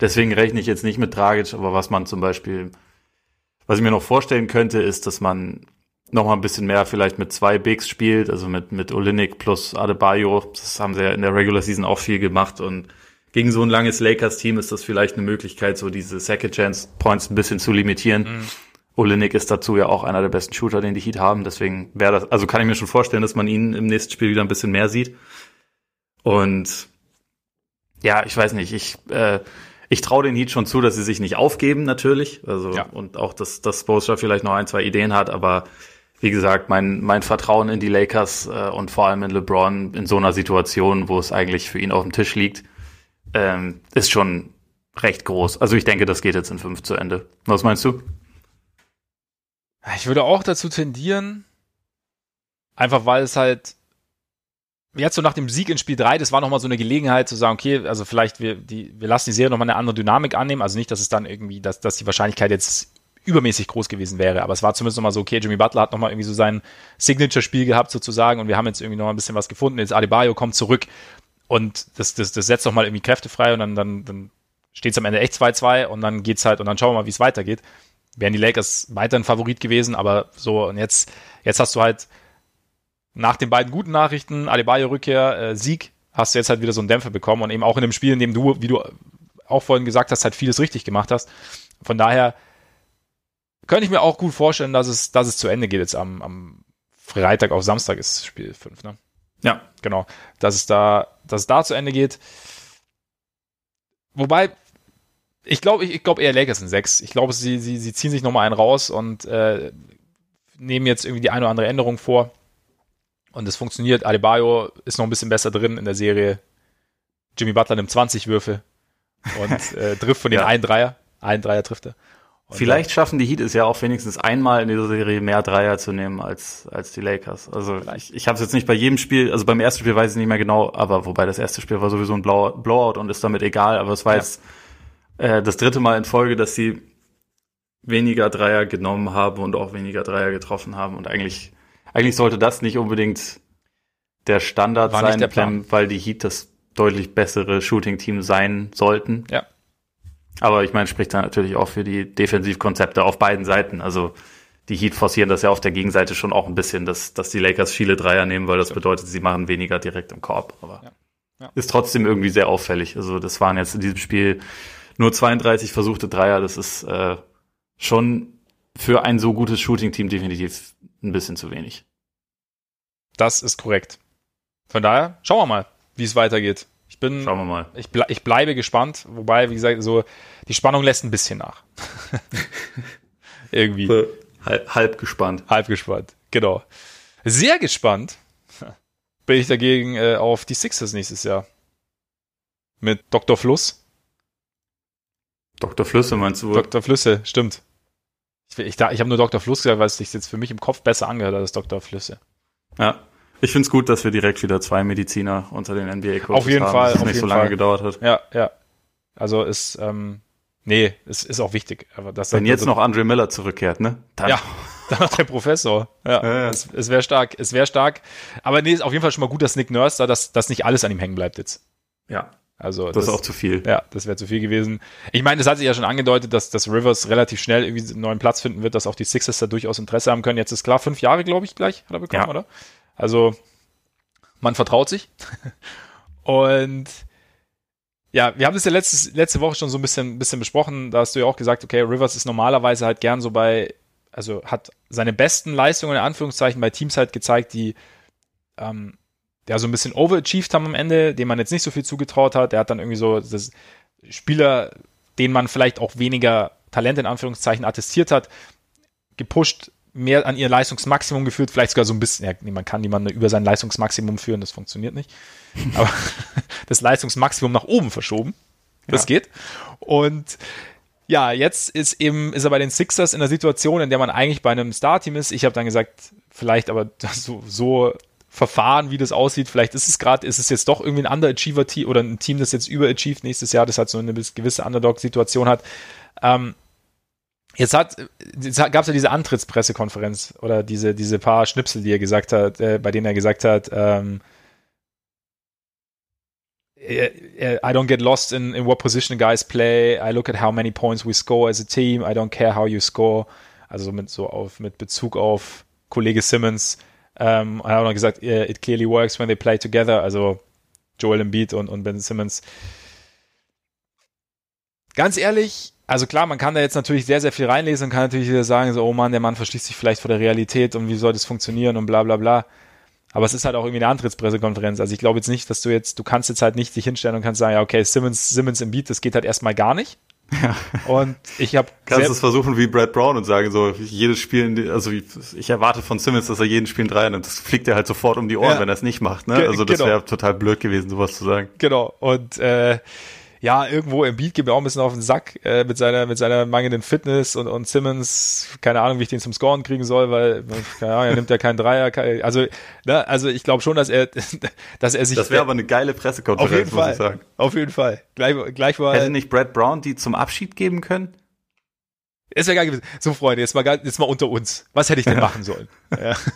deswegen rechne ich jetzt nicht mit tragisch, aber was man zum Beispiel, was ich mir noch vorstellen könnte, ist, dass man noch mal ein bisschen mehr vielleicht mit zwei Bigs spielt, also mit, mit Olinik plus Adebayo. Das haben sie ja in der Regular Season auch viel gemacht und gegen so ein langes Lakers-Team ist das vielleicht eine Möglichkeit, so diese Second Chance Points ein bisschen zu limitieren. Mhm. Olinik ist dazu ja auch einer der besten Shooter, den die Heat haben. Deswegen wäre das, also kann ich mir schon vorstellen, dass man ihn im nächsten Spiel wieder ein bisschen mehr sieht. Und ja, ich weiß nicht, ich, äh, ich traue den Heat schon zu, dass sie sich nicht aufgeben, natürlich. Also, ja. und auch, dass, dass Spoelstra vielleicht noch ein, zwei Ideen hat, aber wie gesagt, mein, mein Vertrauen in die Lakers äh, und vor allem in LeBron in so einer Situation, wo es eigentlich für ihn auf dem Tisch liegt, ähm, ist schon recht groß. Also ich denke, das geht jetzt in fünf zu Ende. Was meinst du? Ich würde auch dazu tendieren, einfach weil es halt jetzt so nach dem Sieg in Spiel 3, das war nochmal so eine Gelegenheit zu sagen, okay, also vielleicht wir, die, wir lassen die Serie nochmal eine andere Dynamik annehmen. Also nicht, dass es dann irgendwie, dass, dass die Wahrscheinlichkeit jetzt übermäßig groß gewesen wäre, aber es war zumindest nochmal so, okay, Jimmy Butler hat nochmal irgendwie so sein Signature-Spiel gehabt sozusagen und wir haben jetzt irgendwie noch ein bisschen was gefunden. Jetzt Adebayo kommt zurück und das, das, das setzt nochmal irgendwie Kräfte frei und dann, dann, dann steht es am Ende echt 2-2 und dann geht's halt und dann schauen wir mal, wie es weitergeht wären die Lakers weiterhin Favorit gewesen, aber so, und jetzt, jetzt hast du halt nach den beiden guten Nachrichten, Adebayo-Rückkehr, äh, Sieg, hast du jetzt halt wieder so einen Dämpfer bekommen und eben auch in dem Spiel, in dem du, wie du auch vorhin gesagt hast, halt vieles richtig gemacht hast. Von daher könnte ich mir auch gut vorstellen, dass es, dass es zu Ende geht jetzt am, am Freitag auf Samstag ist Spiel 5, ne? Ja. Genau. Dass es da, dass es da zu Ende geht. Wobei, ich glaube ich, ich glaub eher Lakers in sechs. Ich glaube, sie, sie, sie ziehen sich nochmal einen raus und äh, nehmen jetzt irgendwie die eine oder andere Änderung vor. Und es funktioniert. Adebayo ist noch ein bisschen besser drin in der Serie. Jimmy Butler nimmt 20 Würfe und äh, trifft von den ja. einen Dreier. Einen Dreier trifft er. Und Vielleicht schaffen die Heat es ja auch wenigstens einmal in dieser Serie mehr Dreier zu nehmen als, als die Lakers. Also ich, ich habe es jetzt nicht bei jedem Spiel, also beim ersten Spiel weiß ich nicht mehr genau, aber wobei das erste Spiel war sowieso ein Blowout und ist damit egal, aber es war ja. jetzt äh, das dritte Mal in Folge, dass sie weniger Dreier genommen haben und auch weniger Dreier getroffen haben. Und eigentlich, eigentlich sollte das nicht unbedingt der Standard sein, der weil die Heat das deutlich bessere Shooting-Team sein sollten. Ja. Aber ich meine, spricht dann natürlich auch für die Defensivkonzepte auf beiden Seiten. Also die Heat forcieren das ja auf der Gegenseite schon auch ein bisschen, dass, dass die Lakers viele Dreier nehmen, weil das bedeutet, sie machen weniger direkt im Korb. Aber ja. Ja. ist trotzdem irgendwie sehr auffällig. Also das waren jetzt in diesem Spiel nur 32 versuchte Dreier, das ist äh, schon für ein so gutes Shooting-Team definitiv ein bisschen zu wenig. Das ist korrekt. Von daher, schauen wir mal, wie es weitergeht. Ich bin, schauen wir mal. Ich, ble ich bleibe gespannt, wobei, wie gesagt, so die Spannung lässt ein bisschen nach. [laughs] Irgendwie. Halb, halb gespannt. Halb gespannt, genau. Sehr gespannt bin ich dagegen äh, auf die Sixers nächstes Jahr. Mit Dr. Fluss. Dr. Flüsse meinst du? Dr. Flüsse, stimmt. Ich, ich, ich habe nur Dr. Fluss gesagt, weil es sich jetzt für mich im Kopf besser angehört als Dr. Flüsse. Ja. Ich finde es gut, dass wir direkt wieder zwei Mediziner unter den NBA-Coaches haben. Auf jeden haben, Fall. Dass es nicht so lange Fall. gedauert hat. Ja, ja. Also ist, ähm, nee, es ist auch wichtig. Aber das Wenn jetzt noch Andre Miller zurückkehrt, ne? Dann. Ja, [laughs] dann noch der Professor. Ja, ja, ja. es, es wäre stark, es wäre stark. Aber nee, ist auf jeden Fall schon mal gut, dass Nick Nurse da, dass, dass nicht alles an ihm hängen bleibt jetzt. Ja, also das, das ist auch zu viel. Ja, das wäre zu viel gewesen. Ich meine, es hat sich ja schon angedeutet, dass, dass Rivers relativ schnell irgendwie einen neuen Platz finden wird, dass auch die Sixers da durchaus Interesse haben können. Jetzt ist klar, fünf Jahre, glaube ich, gleich hat er bekommen, ja. oder? Also man vertraut sich. [laughs] Und ja, wir haben das ja letztes, letzte Woche schon so ein bisschen, bisschen besprochen. Da hast du ja auch gesagt, okay, Rivers ist normalerweise halt gern so bei, also hat seine besten Leistungen in Anführungszeichen bei Teams halt gezeigt, die ähm, der so ein bisschen overachieved haben am Ende, dem man jetzt nicht so viel zugetraut hat. Der hat dann irgendwie so das Spieler, denen man vielleicht auch weniger Talent in Anführungszeichen attestiert hat, gepusht, mehr an ihr Leistungsmaximum geführt, vielleicht sogar so ein bisschen, ja, man kann niemanden über sein Leistungsmaximum führen, das funktioniert nicht. [laughs] Aber [laughs] das Leistungsmaximum nach oben verschoben. Das ja. geht. Und ja, jetzt ist eben, ist er bei den Sixers in der Situation, in der man eigentlich bei einem Star-Team ist. Ich habe dann gesagt, vielleicht aber [laughs] so, so Verfahren, wie das aussieht. Vielleicht ist es gerade, ist es jetzt doch irgendwie ein Underachiever-Team oder ein Team, das jetzt überachieved nächstes Jahr, das halt so eine gewisse Underdog-Situation hat. Ähm, jetzt hat, jetzt gab es ja diese Antrittspressekonferenz oder diese, diese paar Schnipsel, die er gesagt hat, äh, bei denen er gesagt hat, ähm, I don't get lost in, in what position guys play. I look at how many points we score as a team. I don't care how you score. Also mit so auf mit Bezug auf Kollege Simmons. Ähm, er hat auch noch gesagt, it clearly works when they play together. Also Joel Embiid und, und Ben Simmons. Ganz ehrlich, also klar, man kann da jetzt natürlich sehr, sehr viel reinlesen und kann natürlich wieder sagen, so, oh Mann, der Mann verschließt sich vielleicht vor der Realität und wie soll das funktionieren und bla bla bla. Aber es ist halt auch irgendwie eine Antrittspressekonferenz. Also ich glaube jetzt nicht, dass du jetzt, du kannst jetzt halt nicht dich hinstellen und kannst sagen, ja, okay, Simmons, Simmons im Beat, das geht halt erstmal gar nicht. Ja. Und ich habe kannst du es versuchen wie Brad Brown und sagen so jedes Spiel, also ich erwarte von Simmons, dass er jeden Spiel drei nimmt. Das fliegt er halt sofort um die Ohren, ja. wenn er es nicht macht. Ne? Also das genau. wäre total blöd gewesen, sowas zu sagen. Genau. Und äh, ja, irgendwo im Beat geht mir auch ein bisschen auf den Sack äh, mit seiner mit seiner mangelnden Fitness und, und Simmons, keine Ahnung, wie ich den zum Scoren kriegen soll, weil keine Ahnung, er nimmt ja keinen Dreier. Also, ne, also ich glaube schon, dass er, [laughs] dass er sich. Das wäre aber eine geile Pressekonferenz, auf jeden muss Fall, ich sagen. Auf jeden Fall. Gleich, gleich mal. Hätte nicht Brad Brown die zum Abschied geben können? Ist ja geil gewesen. So, Freunde, jetzt mal, jetzt mal unter uns. Was hätte ich denn ja. machen sollen? Ja. [laughs]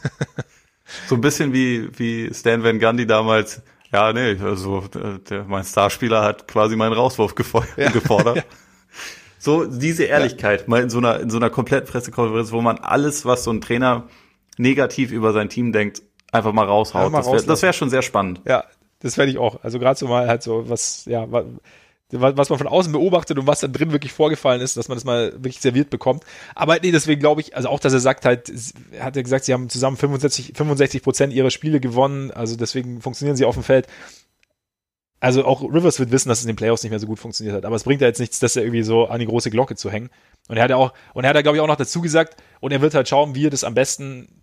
So ein bisschen wie, wie Stan Van Gundy damals ja, nee, also der, mein Starspieler hat quasi meinen Rauswurf [laughs] ja. gefordert. ja. So diese Ehrlichkeit, ja. mal in so einer in so einer kompletten Pressekonferenz, wo man alles, was so ein Trainer negativ über sein Team denkt, einfach mal raushaut. Mal das wäre wär schon sehr spannend. Ja, das werde ich auch. Also gerade so mal halt so was, ja, was man von außen beobachtet und was dann drin wirklich vorgefallen ist, dass man das mal wirklich serviert bekommt. Aber nee, deswegen glaube ich, also auch, dass er sagt halt, er hat ja gesagt, sie haben zusammen 65, 65 Prozent ihrer Spiele gewonnen, also deswegen funktionieren sie auf dem Feld. Also auch Rivers wird wissen, dass es in den Playoffs nicht mehr so gut funktioniert hat. Aber es bringt ja jetzt nichts, dass er irgendwie so an die große Glocke zu hängen. Und er hat ja auch, und er hat ja, glaube ich, auch noch dazu gesagt, und er wird halt schauen, wie er das am besten,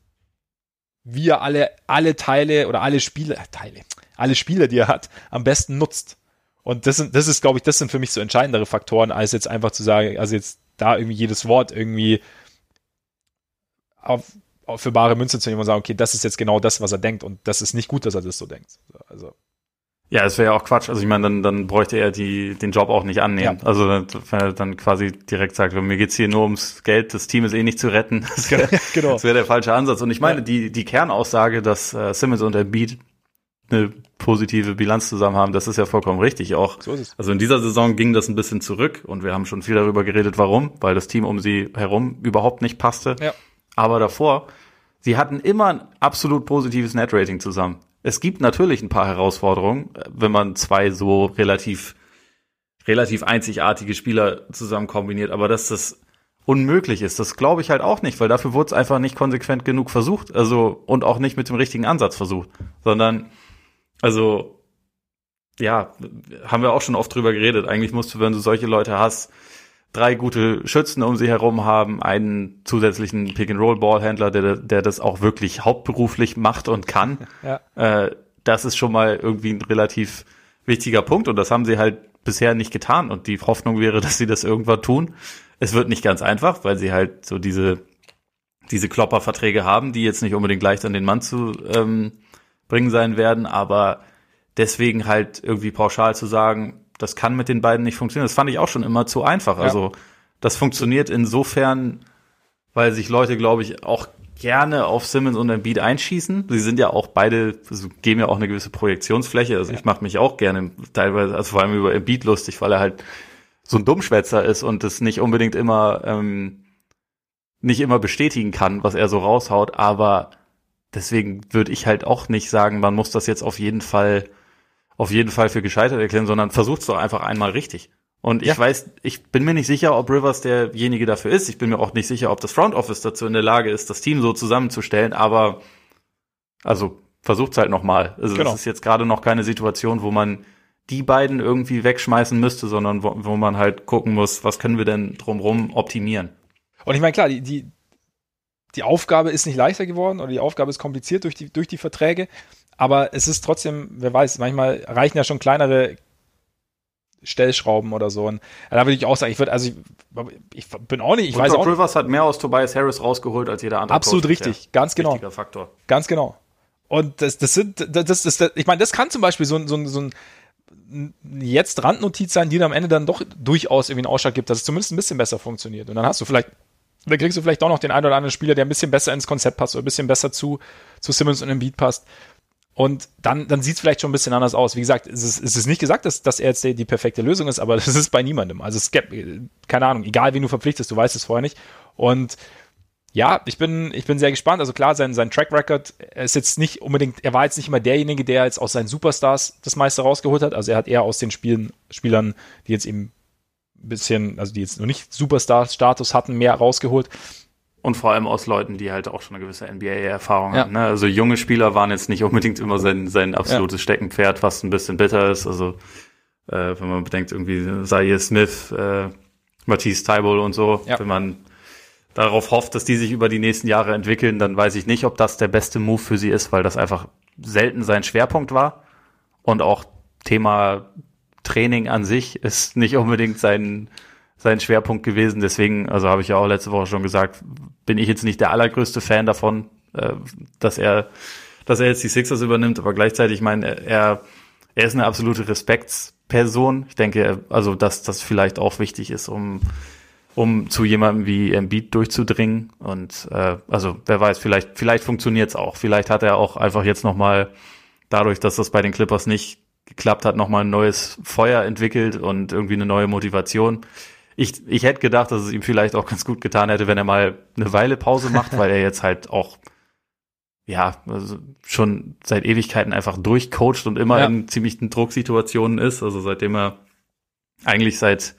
wie er alle, alle Teile oder alle Spiele, Teile, alle Spieler, die er hat, am besten nutzt. Und das sind, das ist, glaube ich, das sind für mich so entscheidendere Faktoren, als jetzt einfach zu sagen, also jetzt da irgendwie jedes Wort irgendwie auf, auf für bare Münze zu nehmen und sagen, okay, das ist jetzt genau das, was er denkt und das ist nicht gut, dass er das so denkt. Also. Ja, es wäre ja auch Quatsch. Also ich meine, dann, dann bräuchte er die, den Job auch nicht annehmen. Ja. Also wenn er dann quasi direkt sagt, mir geht's hier nur ums Geld, das Team ist eh nicht zu retten. [laughs] Das wäre genau. das wär der falsche Ansatz. Und ich meine, ja. die, die Kernaussage, dass äh, Simmons und Beat eine positive Bilanz zusammen haben, das ist ja vollkommen richtig auch. So ist es. Also in dieser Saison ging das ein bisschen zurück und wir haben schon viel darüber geredet, warum, weil das Team um sie herum überhaupt nicht passte. Ja. Aber davor, sie hatten immer ein absolut positives Net-Rating zusammen. Es gibt natürlich ein paar Herausforderungen, wenn man zwei so relativ, relativ einzigartige Spieler zusammen kombiniert, aber dass das unmöglich ist, das glaube ich halt auch nicht, weil dafür wurde es einfach nicht konsequent genug versucht, also und auch nicht mit dem richtigen Ansatz versucht, sondern also, ja, haben wir auch schon oft drüber geredet. Eigentlich musst du, wenn du solche Leute hast, drei gute Schützen um sie herum haben, einen zusätzlichen Pick-and-Roll-Ballhändler, der, der das auch wirklich hauptberuflich macht und kann. [laughs] Ja. Äh, das ist schon mal irgendwie ein relativ wichtiger Punkt und das haben sie halt bisher nicht getan und die Hoffnung wäre, dass sie das irgendwann tun. Es wird nicht ganz einfach, weil sie halt so diese, diese Klopperverträge haben, die jetzt nicht unbedingt leicht an den Mann zu ähm, bringen sein werden, aber deswegen halt irgendwie pauschal zu sagen, das kann mit den beiden nicht funktionieren, das fand ich auch schon immer zu einfach. Ja. Also das funktioniert insofern, weil sich Leute, glaube ich, auch gerne auf Simmons und Embiid einschießen. Sie sind ja auch beide, also geben ja auch eine gewisse Projektionsfläche. Also ja. ich mache mich auch gerne teilweise, also vor allem über Embiid lustig, weil er halt so ein Dummschwätzer ist und es nicht unbedingt immer ähm, nicht immer bestätigen kann, was er so raushaut, aber deswegen würde ich halt auch nicht sagen, man muss das jetzt auf jeden Fall, auf jeden Fall für gescheitert erklären, sondern versucht's doch einfach einmal richtig. Und ich ja. weiß, ich bin mir nicht sicher, ob Rivers derjenige dafür ist. Ich bin mir auch nicht sicher, ob das Front Office dazu in der Lage ist, das Team so zusammenzustellen. Aber also versucht's halt nochmal. Also genau. es ist jetzt gerade noch keine Situation, wo man die beiden irgendwie wegschmeißen müsste, sondern wo, wo man halt gucken muss, was können wir denn drumrum optimieren. Und ich meine, klar, die, die, die Aufgabe ist nicht leichter geworden oder die Aufgabe ist kompliziert durch die, durch die Verträge, aber es ist trotzdem, wer weiß, manchmal reichen ja schon kleinere Stellschrauben oder so. Und da würde ich auch sagen, ich würde, also ich, ich, bin auch nicht, ich Und weiß Doc auch Rivers hat mehr aus Tobias Harris rausgeholt als jeder andere. Absolut Coach richtig, ganz genau. Faktor. Ganz genau. Und das, das sind, das, das, das ich meine, das kann zum Beispiel so, ein so, so ein jetzt Randnotiz sein, die dann am Ende dann doch durchaus irgendwie einen Ausschlag gibt, dass es zumindest ein bisschen besser funktioniert. Und dann hast du vielleicht, dann kriegst du vielleicht auch noch den einen oder anderen Spieler, der ein bisschen besser ins Konzept passt oder ein bisschen besser zu, zu Simmons und Embiid passt. Und dann, dann sieht es vielleicht schon ein bisschen anders aus. Wie gesagt, es ist, es ist nicht gesagt, dass, dass er jetzt die, die perfekte Lösung ist, aber [laughs] das ist bei niemandem. Also es gibt, keine Ahnung, egal wen du verpflichtest, du weißt es vorher nicht. Und ja, ich bin, ich bin sehr gespannt. Also klar, sein, sein Track Record ist jetzt nicht unbedingt, er war jetzt nicht immer derjenige, der jetzt aus seinen Superstars das meiste rausgeholt hat. Also er hat eher aus den Spielen, Spielern, die jetzt eben bisschen, also die jetzt noch nicht Superstar-Status hatten, mehr rausgeholt. Und vor allem aus Leuten, die halt auch schon eine gewisse NBA-Erfahrung ja. haben. Ne? Also junge Spieler waren jetzt nicht unbedingt immer sein, sein absolutes ja. Steckenpferd, was ein bisschen bitter ist. Also äh, wenn man bedenkt, irgendwie Zaire Smith, äh, Matisse Tybol und so, ja. wenn man darauf hofft, dass die sich über die nächsten Jahre entwickeln, dann weiß ich nicht, ob das der beste Move für sie ist, weil das einfach selten sein Schwerpunkt war. Und auch Thema Training an sich ist nicht unbedingt sein, sein Schwerpunkt gewesen. Deswegen, also habe ich ja auch letzte Woche schon gesagt, bin ich jetzt nicht der allergrößte Fan davon, äh, dass er, dass er jetzt die Sixers übernimmt, aber gleichzeitig, ich meine, er, er ist eine absolute Respektsperson. Ich denke, also, dass das vielleicht auch wichtig ist, um um zu jemandem wie Embiid durchzudringen. Und äh, also wer weiß, vielleicht, vielleicht funktioniert's auch. Vielleicht hat er auch einfach jetzt nochmal, dadurch, dass das bei den Clippers nicht geklappt hat, nochmal ein neues Feuer entwickelt und irgendwie eine neue Motivation. Ich, ich hätte gedacht, dass es ihm vielleicht auch ganz gut getan hätte, wenn er mal eine Weile Pause macht, weil er jetzt halt auch ja, also schon seit Ewigkeiten einfach durchcoacht und immer ja. in ziemlichen Drucksituationen ist. Also seitdem er eigentlich seit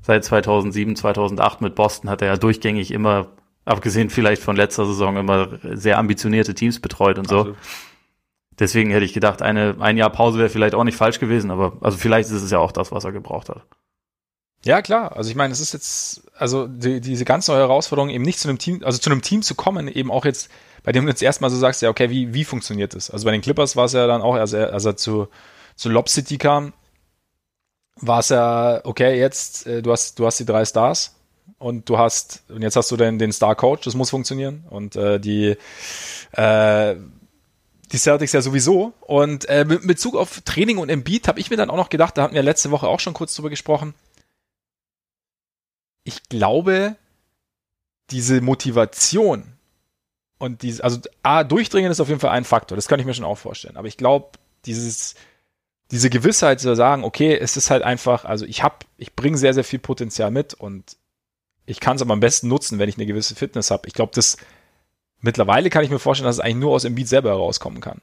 seit 2007, 2008 mit Boston hat er ja durchgängig immer, abgesehen vielleicht von letzter Saison, immer sehr ambitionierte Teams betreut und so. Also. Deswegen hätte ich gedacht, eine, ein Jahr Pause wäre vielleicht auch nicht falsch gewesen, aber also vielleicht ist es ja auch das, was er gebraucht hat. Ja, klar. Also ich meine, es ist jetzt, also die, diese ganz neue Herausforderung, eben nicht zu einem Team, also zu einem Team zu kommen, eben auch jetzt, bei dem du jetzt erstmal so sagst, ja, okay, wie, wie funktioniert das? Also bei den Clippers war es ja dann auch, als er, als er zu, zu Lob City kam, war es ja, okay, jetzt, äh, du hast, du hast die drei Stars und du hast, und jetzt hast du den, den Star-Coach, das muss funktionieren. Und äh, die, äh, die Celtics ja sowieso. Und äh, mit Bezug auf Training und Embiid habe ich mir dann auch noch gedacht, da hatten wir letzte Woche auch schon kurz drüber gesprochen. Ich glaube, diese Motivation und diese, also A, durchdringen ist auf jeden Fall ein Faktor, das kann ich mir schon auch vorstellen. Aber ich glaube, dieses diese Gewissheit zu sagen, okay, es ist halt einfach, also ich habe, ich bringe sehr, sehr viel Potenzial mit und ich kann es aber am besten nutzen, wenn ich eine gewisse Fitness habe. Ich glaube, das mittlerweile kann ich mir vorstellen, dass es eigentlich nur aus dem Beat selber herauskommen kann.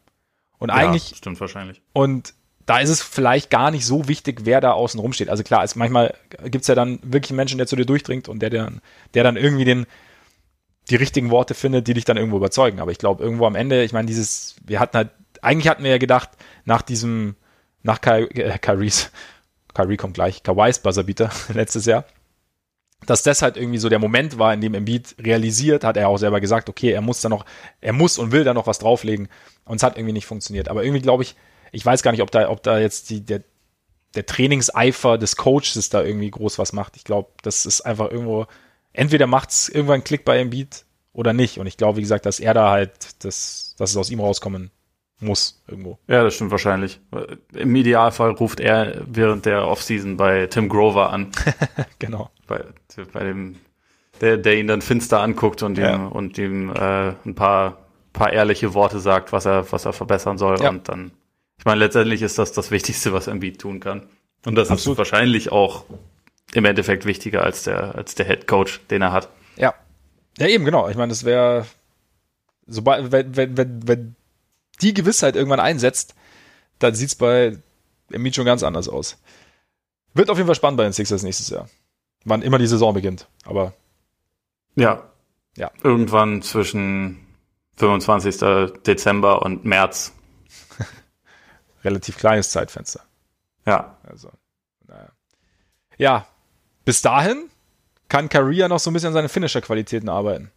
Und ja, eigentlich. Stimmt wahrscheinlich. Und da ist es vielleicht gar nicht so wichtig, wer da außen rum steht. Also klar, es, manchmal gibt's ja dann wirklich einen Menschen, der zu dir durchdringt und der, der, der dann irgendwie den, die richtigen Worte findet, die dich dann irgendwo überzeugen. Aber ich glaube, irgendwo am Ende, ich meine, dieses, wir hatten halt, eigentlich hatten wir ja gedacht, nach diesem nach äh, Kyries, Kyrie kommt gleich, Kawais Buzzerbeater [laughs] letztes Jahr, dass das halt irgendwie so der Moment war, in dem Embiid realisiert, hat er auch selber gesagt, okay, er muss da noch, er muss und will da noch was drauflegen und es hat irgendwie nicht funktioniert. Aber irgendwie glaube ich, ich weiß gar nicht, ob da, ob da jetzt die, der, der Trainingseifer des Coaches da irgendwie groß was macht. Ich glaube, das ist einfach irgendwo, entweder macht es irgendwann einen Klick bei Embiid oder nicht. Und ich glaube, wie gesagt, dass er da halt, das, dass es aus ihm rauskommen muss irgendwo. Ja, das stimmt wahrscheinlich. Im Idealfall ruft er während der Offseason bei Tim Grover an. [laughs] genau. Bei, bei dem, der, der ihn dann finster anguckt und ihm, ja. und ihm äh, ein paar, paar ehrliche Worte sagt, was er, was er verbessern soll. Ja. Und dann, ich meine, letztendlich ist das das Wichtigste, was Embiid tun kann. Und das Absolut. ist wahrscheinlich auch im Endeffekt wichtiger als der, als der Head Coach, den er hat. Ja. Ja, eben, genau. Ich meine, das wäre, sobald, wenn, wenn, wenn, wenn die Gewissheit irgendwann einsetzt, dann sieht's bei Embiid schon ganz anders aus. Wird auf jeden Fall spannend bei den Sixers nächstes Jahr. Wann immer die Saison beginnt, aber. Ja. Ja. Irgendwann zwischen 25. Dezember und März. [laughs] Relativ kleines Zeitfenster. Ja. Also, naja. Ja. Bis dahin kann Career noch so ein bisschen an seine Finisher-Qualitäten arbeiten.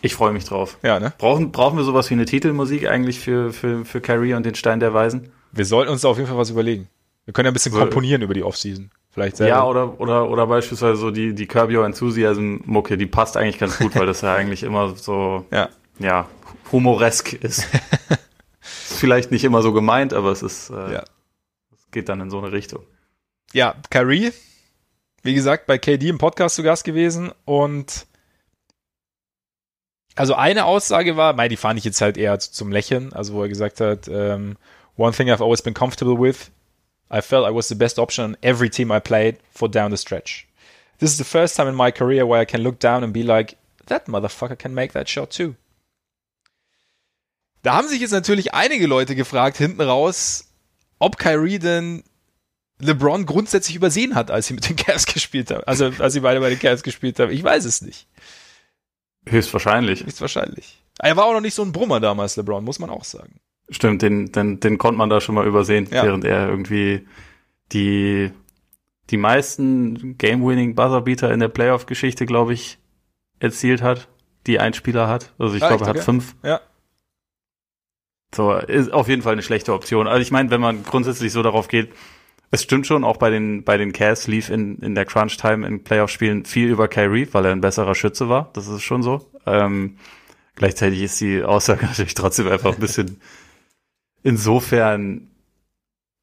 Ich freue mich drauf. Ja, ne? Brauchen, brauchen wir sowas wie eine Titelmusik eigentlich für, für, für Carrie und den Stein der Weisen? Wir sollten uns da auf jeden Fall was überlegen. Wir können ja ein bisschen komponieren über die Offseason. Vielleicht selber. Ja, oder, oder, oder beispielsweise so die, die Curb Your Enthusiasm Mucke, die passt eigentlich ganz gut, weil das ja eigentlich immer so, ja, ja humoresk ist. [laughs] vielleicht nicht immer so gemeint, aber es ist, äh, ja. es geht dann in so eine Richtung. Ja, Kyrie, wie gesagt, bei KD im Podcast zu Gast gewesen und also eine Aussage war, mei, die fand ich jetzt halt eher zum Lächeln, also wo er gesagt hat, um, ähm, one thing I've always been comfortable with, I felt I was the best option on every team I played for down the stretch. This is the first time in my career where I can look down and be like, that motherfucker can make that shot too. Da haben sich jetzt natürlich einige Leute gefragt, hinten raus, ob Kyrie denn LeBron grundsätzlich übersehen hat, als sie mit den Cavs gespielt haben. Also, als sie beide bei den Cavs gespielt haben. Ich weiß es nicht. Höchstwahrscheinlich. Höchstwahrscheinlich. Er war auch noch nicht so ein Brummer damals, LeBron, muss man auch sagen. Stimmt, den, den, den konnte man da schon mal übersehen, ja. während er irgendwie die, die meisten Game-Winning Buzzerbeater in der Playoff-Geschichte, glaube ich, erzielt hat, die ein Spieler hat. Also ich ja, glaube, er hat okay. fünf. Ja. So, ist auf jeden Fall eine schlechte Option. Also ich meine, wenn man grundsätzlich so darauf geht, es stimmt schon, auch bei den, bei den Cavs lief in, in der Crunch-Time in Playoff-Spielen viel über Kyrie, weil er ein besserer Schütze war. Das ist schon so. Ähm, gleichzeitig ist die Aussage [laughs] natürlich trotzdem einfach ein bisschen insofern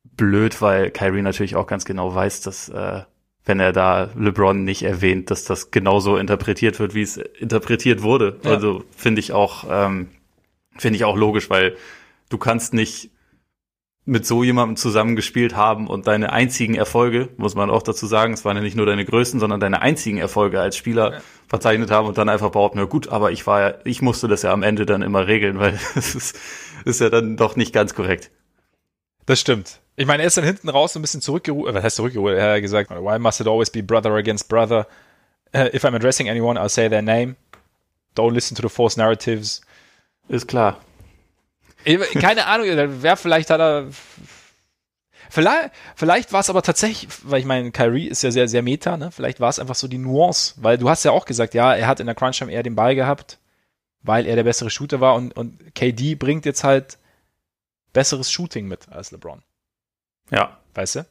blöd, weil Kyrie natürlich auch ganz genau weiß, dass äh, wenn er da LeBron nicht erwähnt, dass das genauso interpretiert wird, wie es interpretiert wurde. Ja. Also finde ich auch ähm, finde ich auch logisch, weil du kannst nicht mit so jemandem zusammengespielt haben und deine einzigen Erfolge, muss man auch dazu sagen, es waren ja nicht nur deine größten, sondern deine einzigen Erfolge als Spieler ja. verzeichnet haben und dann einfach behaupten, na gut, aber ich war ja, ich musste das ja am Ende dann immer regeln, weil [laughs] es ist, ist ja dann doch nicht ganz korrekt. Das stimmt. Ich meine, er ist dann hinten raus ein bisschen zurückgerufen, was heißt zurückgerufen? Er hat gesagt, why must it always be brother against brother? Uh, if I'm addressing anyone, I'll say their name. Don't listen to the false narratives. Ist klar. Keine Ahnung, wer vielleicht hat er. Vielleicht, vielleicht war es aber tatsächlich, weil ich meine, Kyrie ist ja sehr, sehr meta, ne? Vielleicht war es einfach so die Nuance, weil du hast ja auch gesagt, ja, er hat in der Crunch-Time eher den Ball gehabt, weil er der bessere Shooter war und, und KD bringt jetzt halt besseres Shooting mit als LeBron. Ja. Weißt du?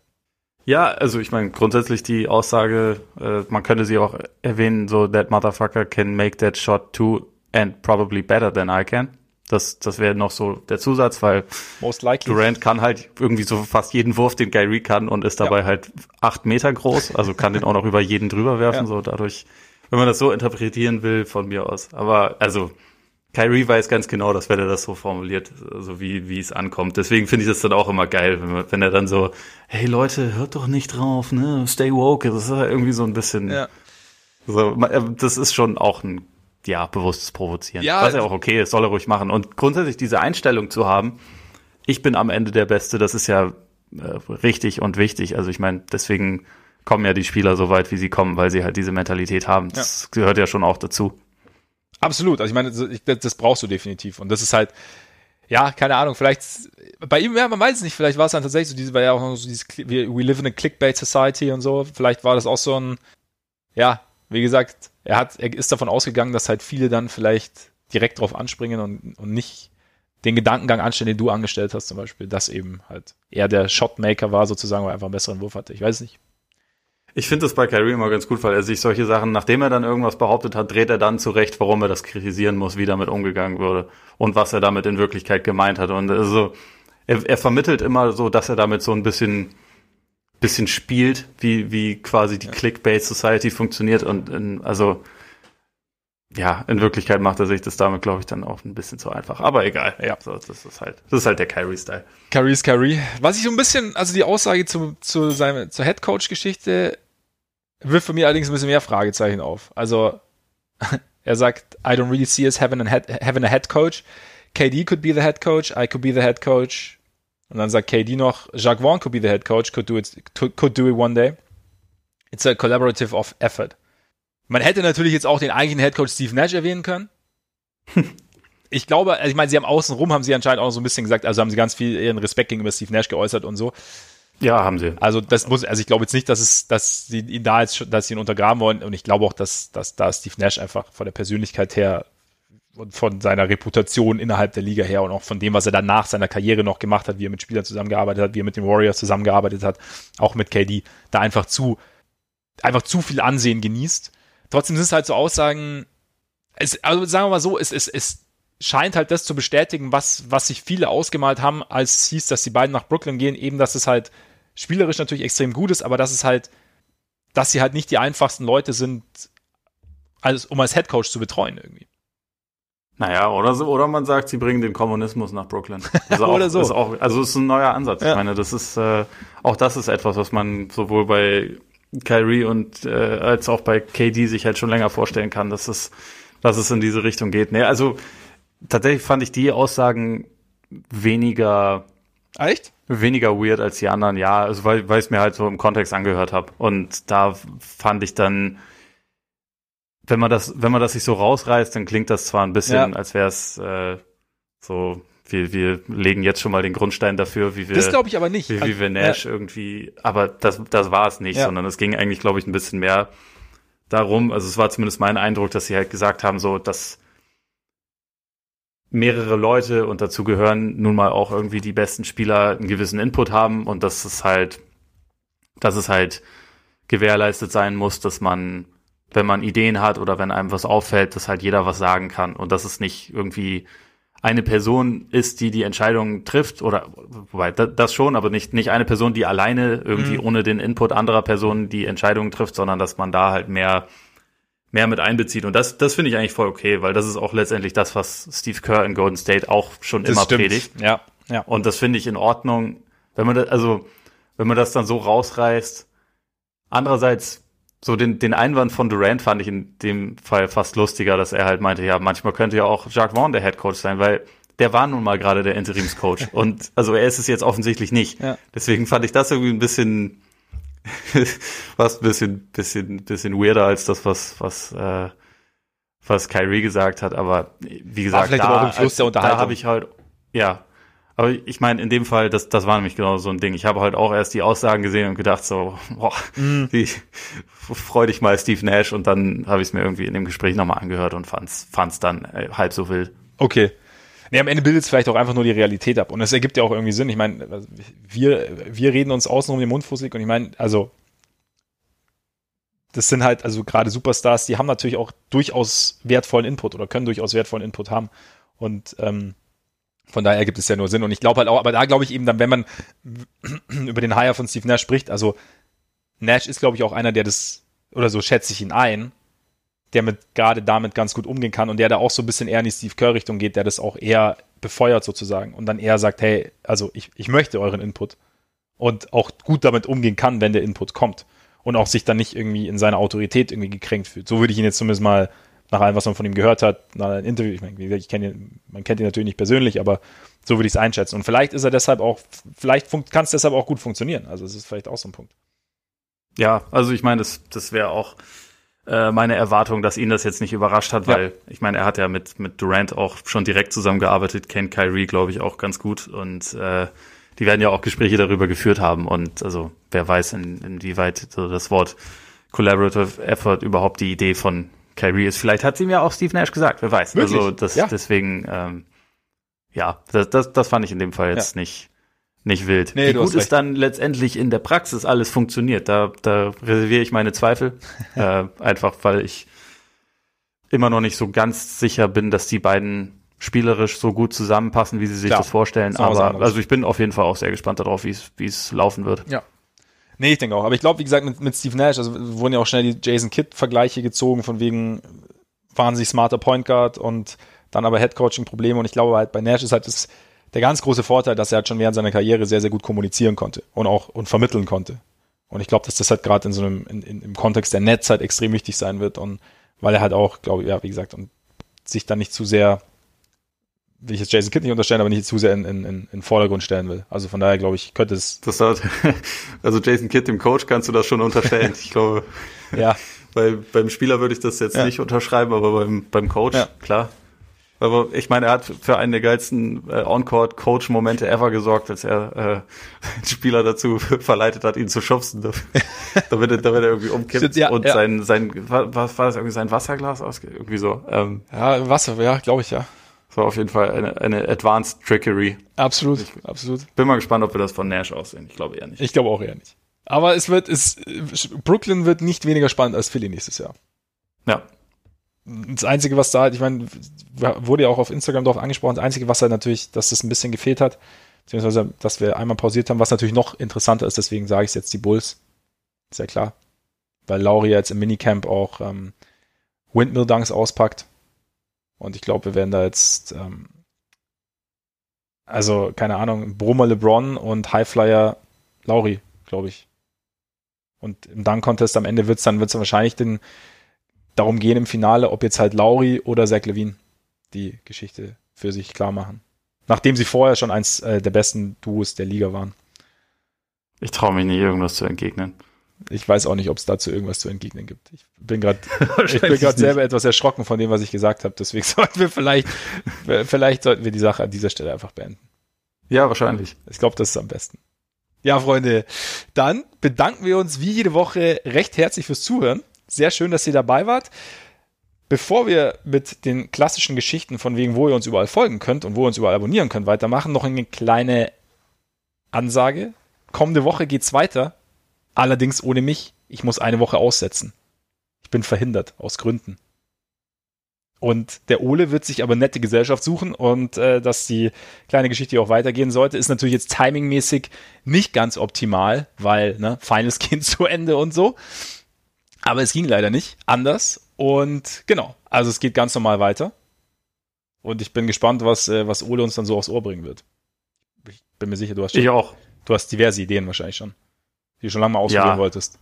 Ja, also ich meine, grundsätzlich die Aussage, äh, man könnte sie auch erwähnen, so, that motherfucker can make that shot too and probably better than I can. Das, das wäre noch so der Zusatz, weil Most likely. Durant kann halt irgendwie so fast jeden Wurf, den Kyrie kann und ist dabei ja. halt acht Meter groß, also kann den auch noch über jeden drüber werfen, ja. so dadurch, wenn man das so interpretieren will, von mir aus. Aber also Kyrie weiß ganz genau, dass wenn er das so formuliert, so wie, wie es ankommt. Deswegen finde ich das dann auch immer geil, wenn, man, wenn er dann so, hey Leute, hört doch nicht drauf, ne, stay woke. Das ist halt irgendwie so ein bisschen, ja. so, das ist schon auch ein ja, bewusstes Provozieren. Ja, Was ja auch okay ist, soll er ruhig machen. Und grundsätzlich diese Einstellung zu haben, ich bin am Ende der Beste, das ist ja äh, richtig und wichtig. Also ich meine, deswegen kommen ja die Spieler so weit, wie sie kommen, weil sie halt diese Mentalität haben. Das ja. gehört ja schon auch dazu. Absolut. Also ich meine, das, das brauchst du definitiv. Und das ist halt, ja, keine Ahnung, vielleicht, bei ihm, ja, man weiß es nicht, vielleicht war es dann tatsächlich so, diese, war ja auch noch so dieses, we live in a clickbait society und so, vielleicht war das auch so ein, ja, wie gesagt, er hat, er ist davon ausgegangen, dass halt viele dann vielleicht direkt drauf anspringen und, und nicht den Gedankengang anstellen, den du angestellt hast, zum Beispiel, dass eben halt er der Shotmaker war, sozusagen, weil er einfach einen besseren Wurf hatte. Ich weiß nicht. Ich finde das bei Kyrie immer ganz gut, weil er sich solche Sachen, nachdem er dann irgendwas behauptet hat, dreht er dann zurecht, warum er das kritisieren muss, wie damit umgegangen würde und was er damit in Wirklichkeit gemeint hat. Und also, er, er vermittelt immer so, dass er damit so ein bisschen bisschen spielt, wie, wie quasi die ja. Clickbait Society funktioniert und in, also ja, in Wirklichkeit macht er sich das damit, glaube ich, dann auch ein bisschen zu einfach. Aber egal. Ja, so, das ist halt, das ist halt der Kyrie-Style. Kyrie ist Kyrie. Was ich so ein bisschen, also die Aussage zu, zu seinem, zur Headcoach-Geschichte wirft für mich allerdings ein bisschen mehr Fragezeichen auf. Also, [laughs] er sagt, I don't really see us having a head, having a head coach. KD could be the head coach, I could be the head coach. Und dann sagt KD noch, Jacques Vaughn could be the head coach, could do it, could do it one day. It's a collaborative of effort. Man hätte natürlich jetzt auch den eigentlichen Head Coach Steve Nash erwähnen können. [laughs] ich glaube, also ich meine, sie haben außenrum, haben sie anscheinend auch so ein bisschen gesagt, also haben sie ganz viel ihren Respekt gegenüber Steve Nash geäußert und so. Ja, haben sie. Also das muss, also ich glaube jetzt nicht, dass es, dass sie ihn da jetzt, dass sie ihn untergraben wollen und ich glaube auch, dass, dass da Steve Nash einfach von der Persönlichkeit her und von seiner Reputation innerhalb der Liga her und auch von dem, was er dann nach seiner Karriere noch gemacht hat, wie er mit Spielern zusammengearbeitet hat, wie er mit den Warriors zusammengearbeitet hat, auch mit KD, da einfach zu, einfach zu viel Ansehen genießt. Trotzdem sind es halt so Aussagen, es, also sagen wir mal so, es, es, es, scheint halt das zu bestätigen, was, was sich viele ausgemalt haben, als es hieß, dass die beiden nach Brooklyn gehen, eben, dass es halt spielerisch natürlich extrem gut ist, aber dass es halt, dass sie halt nicht die einfachsten Leute sind, als, um als Headcoach zu betreuen irgendwie. Naja, oder so, oder man sagt, sie bringen den Kommunismus nach Brooklyn. [laughs] Auch, oder so. Ist auch, also ist ein neuer Ansatz. Ja. Ich meine, das ist äh, auch das ist etwas, was man sowohl bei Kyrie und äh, als auch bei KD sich halt schon länger vorstellen kann, dass es, dass es in diese Richtung geht. Nee, also tatsächlich fand ich die Aussagen weniger Echt? Weniger weird als die anderen, ja, also weil, weil ich es mir halt so im Kontext angehört habe. Und da fand ich dann, wenn man das, wenn man das sich so rausreißt, dann klingt das zwar ein bisschen, ja. als wäre es äh, so, wir, wir legen jetzt schon mal den Grundstein dafür, wie wir. Das glaube ich aber nicht. Wie, wie wir Nash ja. irgendwie, aber das, das war es nicht, ja. sondern es ging eigentlich, glaube ich, ein bisschen mehr darum, also es war zumindest mein Eindruck, dass sie halt gesagt haben, so, dass mehrere Leute und dazu gehören nun mal auch irgendwie die besten Spieler einen gewissen Input haben und dass es halt, dass es halt gewährleistet sein muss, dass man, wenn man Ideen hat oder wenn einem was auffällt, dass halt jeder was sagen kann und dass es nicht irgendwie eine Person ist, die die Entscheidung trifft oder wobei das schon, aber nicht nicht eine Person, die alleine irgendwie mhm. ohne den Input anderer Personen die Entscheidung trifft, sondern dass man da halt mehr mehr mit einbezieht. Und das, das finde ich eigentlich voll okay, weil das ist auch letztendlich das, was Steve Kerr in Golden State auch schon das immer stimmt. predigt. Ja, ja. Und das finde ich in Ordnung, wenn man das, also, wenn man das dann so rausreißt. Andererseits, so den, den Einwand von Durant fand ich in dem Fall fast lustiger, dass er halt meinte, ja, manchmal könnte ja auch Jacques Vaughn der Head Coach sein, weil der war nun mal gerade der Interimscoach. [laughs] und also er ist es jetzt offensichtlich nicht. Ja. Deswegen fand ich das irgendwie ein bisschen, [laughs] fast ein bisschen, bisschen, bisschen weirder als das, was, was, äh, was Kyrie gesagt hat. Aber wie gesagt, da, da habe ich halt, ja. Aber ich meine, in dem Fall, das, das war nämlich genau so ein Ding. Ich habe halt auch erst die Aussagen gesehen und gedacht so, boah, mm. [laughs] wie, freu dich mal Steve Nash. Und dann habe ich es mir irgendwie in dem Gespräch nochmal angehört und fand's, fand's dann äh, halb so wild. Okay. Nee, am Ende bildet es vielleicht auch einfach nur die Realität ab. Und es ergibt ja auch irgendwie Sinn. Ich meine, wir, wir reden uns außen um den Mund fusselig und ich meine, also das sind halt, also gerade Superstars, die haben natürlich auch durchaus wertvollen Input oder können durchaus wertvollen Input haben. Und ähm, von daher ergibt es ja nur Sinn. Und ich glaube halt auch, aber da glaube ich eben dann, wenn man [clears throat] über den Hire von Steve Nash spricht, also Nash ist, glaube ich, auch einer, der das, oder so schätze ich ihn ein, der mit gerade damit ganz gut umgehen kann und der da auch so ein bisschen eher in die Steve Kerr Richtung geht, der das auch eher befeuert sozusagen und dann eher sagt, hey, also ich, ich möchte euren Input und auch gut damit umgehen kann, wenn der Input kommt und auch sich dann nicht irgendwie in seiner Autorität irgendwie gekränkt fühlt. So würde ich ihn jetzt zumindest mal nach allem, was man von ihm gehört hat, nach einem Interview, ich meine, ich kenne ihn, man kennt ihn natürlich nicht persönlich, aber so würde ich es einschätzen. Und vielleicht ist er deshalb auch, vielleicht kann es deshalb auch gut funktionieren. Also es ist vielleicht auch so ein Punkt. Ja, also ich meine, das, das wäre auch, äh, meine Erwartung, dass ihn das jetzt nicht überrascht hat, weil ja. ich meine, er hat ja mit, mit Durant auch schon direkt zusammengearbeitet, kennt Kyrie, glaube ich, auch ganz gut und äh, die werden ja auch Gespräche darüber geführt haben und also wer weiß, in, inwieweit so das Wort Collaborative Effort überhaupt die Idee von Kyrie ist. Vielleicht hat sie mir auch Steve Nash gesagt, wer weiß. Wirklich? Also das, ja. deswegen, ähm, ja, das, das, das fand ich in dem Fall jetzt ja. nicht nicht wild. Nee, Wie gut es dann letztendlich in der Praxis alles funktioniert, da, da reserviere ich meine Zweifel. [laughs] äh, einfach weil ich immer noch nicht so ganz sicher bin, dass die beiden spielerisch so gut zusammenpassen, wie sie sich Klar, das vorstellen. Das Aber also ich bin auf jeden Fall auch sehr gespannt darauf, wie es wie es laufen wird. Ja. Nee, ich denke auch. Aber ich glaube, wie gesagt, mit, mit Steve Nash, also wurden ja auch schnell die Jason Kidd-Vergleiche gezogen, von wegen wahnsinnig smarter Point Guard und dann aber Headcoaching-Probleme. Und ich glaube halt, bei Nash ist halt das, der ganz große Vorteil, dass er halt schon während seiner Karriere sehr, sehr gut kommunizieren konnte und auch und vermitteln konnte. Und ich glaube, dass das halt gerade in so einem, in, in, im Kontext der Netz halt extrem wichtig sein wird und weil er halt auch, glaube ich, ja, wie gesagt, und sich dann nicht zu sehr, will ich jetzt Jason Kidd nicht unterstellen, aber nicht zu sehr in, in, in, in Vordergrund stellen will. Also von daher glaube ich, könnte es. Das hat, [laughs] also Jason Kidd, dem Coach, kannst du das schon unterstellen. ich glaube. [laughs] ja. Bei, beim Spieler würde ich das jetzt ja. nicht unterschreiben, aber beim, beim Coach, ja. klar. Aber ich meine, er hat für einen der geilsten äh, On-Court-Coach-Momente ever gesorgt, als er äh, [laughs] den Spieler dazu verleitet hat, ihn zu schubsen, damit, er, damit er irgendwie umkippt ja, und ja. sein, sein, was war das irgendwie, sein Wasserglas aus, irgendwie so. Ähm, ja, Wasser, ja, glaube ich, ja. War auf jeden Fall eine, eine Advanced Trickery. Absolut, ich, absolut. Bin mal gespannt, ob wir das von Nash aussehen. Ich glaube eher nicht. Ich glaube auch eher nicht. Aber es wird, es, Brooklyn wird nicht weniger spannend als Philly nächstes Jahr. Ja, das Einzige, was da, ich meine, wurde ja auch auf Instagram darauf angesprochen, das Einzige, was halt natürlich, dass das ein bisschen gefehlt hat, beziehungsweise, dass wir einmal pausiert haben, was natürlich noch interessanter ist, deswegen sage ich es jetzt die Bulls. Ist ja klar. Weil Lauri jetzt im Minicamp auch ähm, Windmill Dunks auspackt. Und ich glaube, wir werden da jetzt, ähm, also, keine Ahnung, Brummer LeBron und Highflyer Lauri, glaube ich. Und im Dunk-Contest am Ende wird es dann, wird's dann wahrscheinlich den, darum gehen im Finale, ob jetzt halt Lauri oder Zach Levine die Geschichte für sich klar machen. Nachdem sie vorher schon eins äh, der besten Duos der Liga waren. Ich traue mich nicht, irgendwas zu entgegnen. Ich weiß auch nicht, ob es dazu irgendwas zu entgegnen gibt. Ich bin gerade [laughs] ich bin gerade selber etwas erschrocken von dem, was ich gesagt habe. Deswegen [laughs] sollten wir vielleicht, vielleicht sollten wir die Sache an dieser Stelle einfach beenden. Ja, wahrscheinlich. Ich glaube, das ist am besten. Ja, Freunde, dann bedanken wir uns wie jede Woche recht herzlich fürs Zuhören. Sehr schön, dass ihr dabei wart. Bevor wir mit den klassischen Geschichten von wegen, wo ihr uns überall folgen könnt und wo ihr uns überall abonnieren könnt, weitermachen, noch eine kleine Ansage. Kommende Woche geht's weiter Allerdings ohne mich. Ich muss eine Woche aussetzen. Ich bin verhindert, aus Gründen. Und der Ole wird sich aber nette Gesellschaft suchen und äh, dass die kleine Geschichte auch weitergehen sollte, ist natürlich jetzt timingmäßig nicht ganz optimal, weil ne, Finals [laughs] gehen zu Ende und so. Aber es ging leider nicht anders. Und genau, also es geht ganz normal weiter. Und ich bin gespannt, was, äh, was Ole uns dann so aufs Ohr bringen wird. Ich bin mir sicher, du hast schon, ich auch. Du hast diverse Ideen wahrscheinlich schon die du schon lange mal ausprobieren ja. wolltest.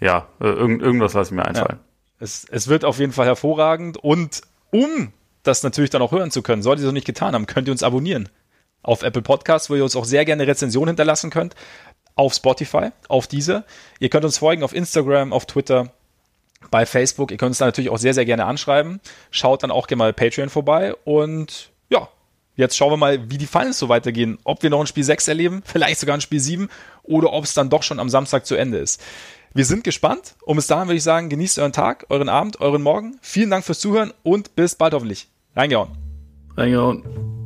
Ja, äh, irgend, irgendwas lasse ich mir einfallen. Ja. Es, es wird auf jeden Fall hervorragend und um das natürlich dann auch hören zu können, solltet ihr es noch nicht getan haben, könnt ihr uns abonnieren. Auf Apple Podcasts, wo ihr uns auch sehr gerne Rezensionen hinterlassen könnt. Auf Spotify, auf diese. Ihr könnt uns folgen auf Instagram, auf Twitter, bei Facebook. Ihr könnt uns da natürlich auch sehr, sehr gerne anschreiben. Schaut dann auch gerne mal Patreon vorbei und ja, Jetzt schauen wir mal, wie die Finals so weitergehen. Ob wir noch ein Spiel 6 erleben, vielleicht sogar ein Spiel 7 oder ob es dann doch schon am Samstag zu Ende ist. Wir sind gespannt und bis dahin würde ich sagen, genießt euren Tag, euren Abend, euren Morgen. Vielen Dank fürs Zuhören und bis bald hoffentlich. Reingehauen. Reingehauen.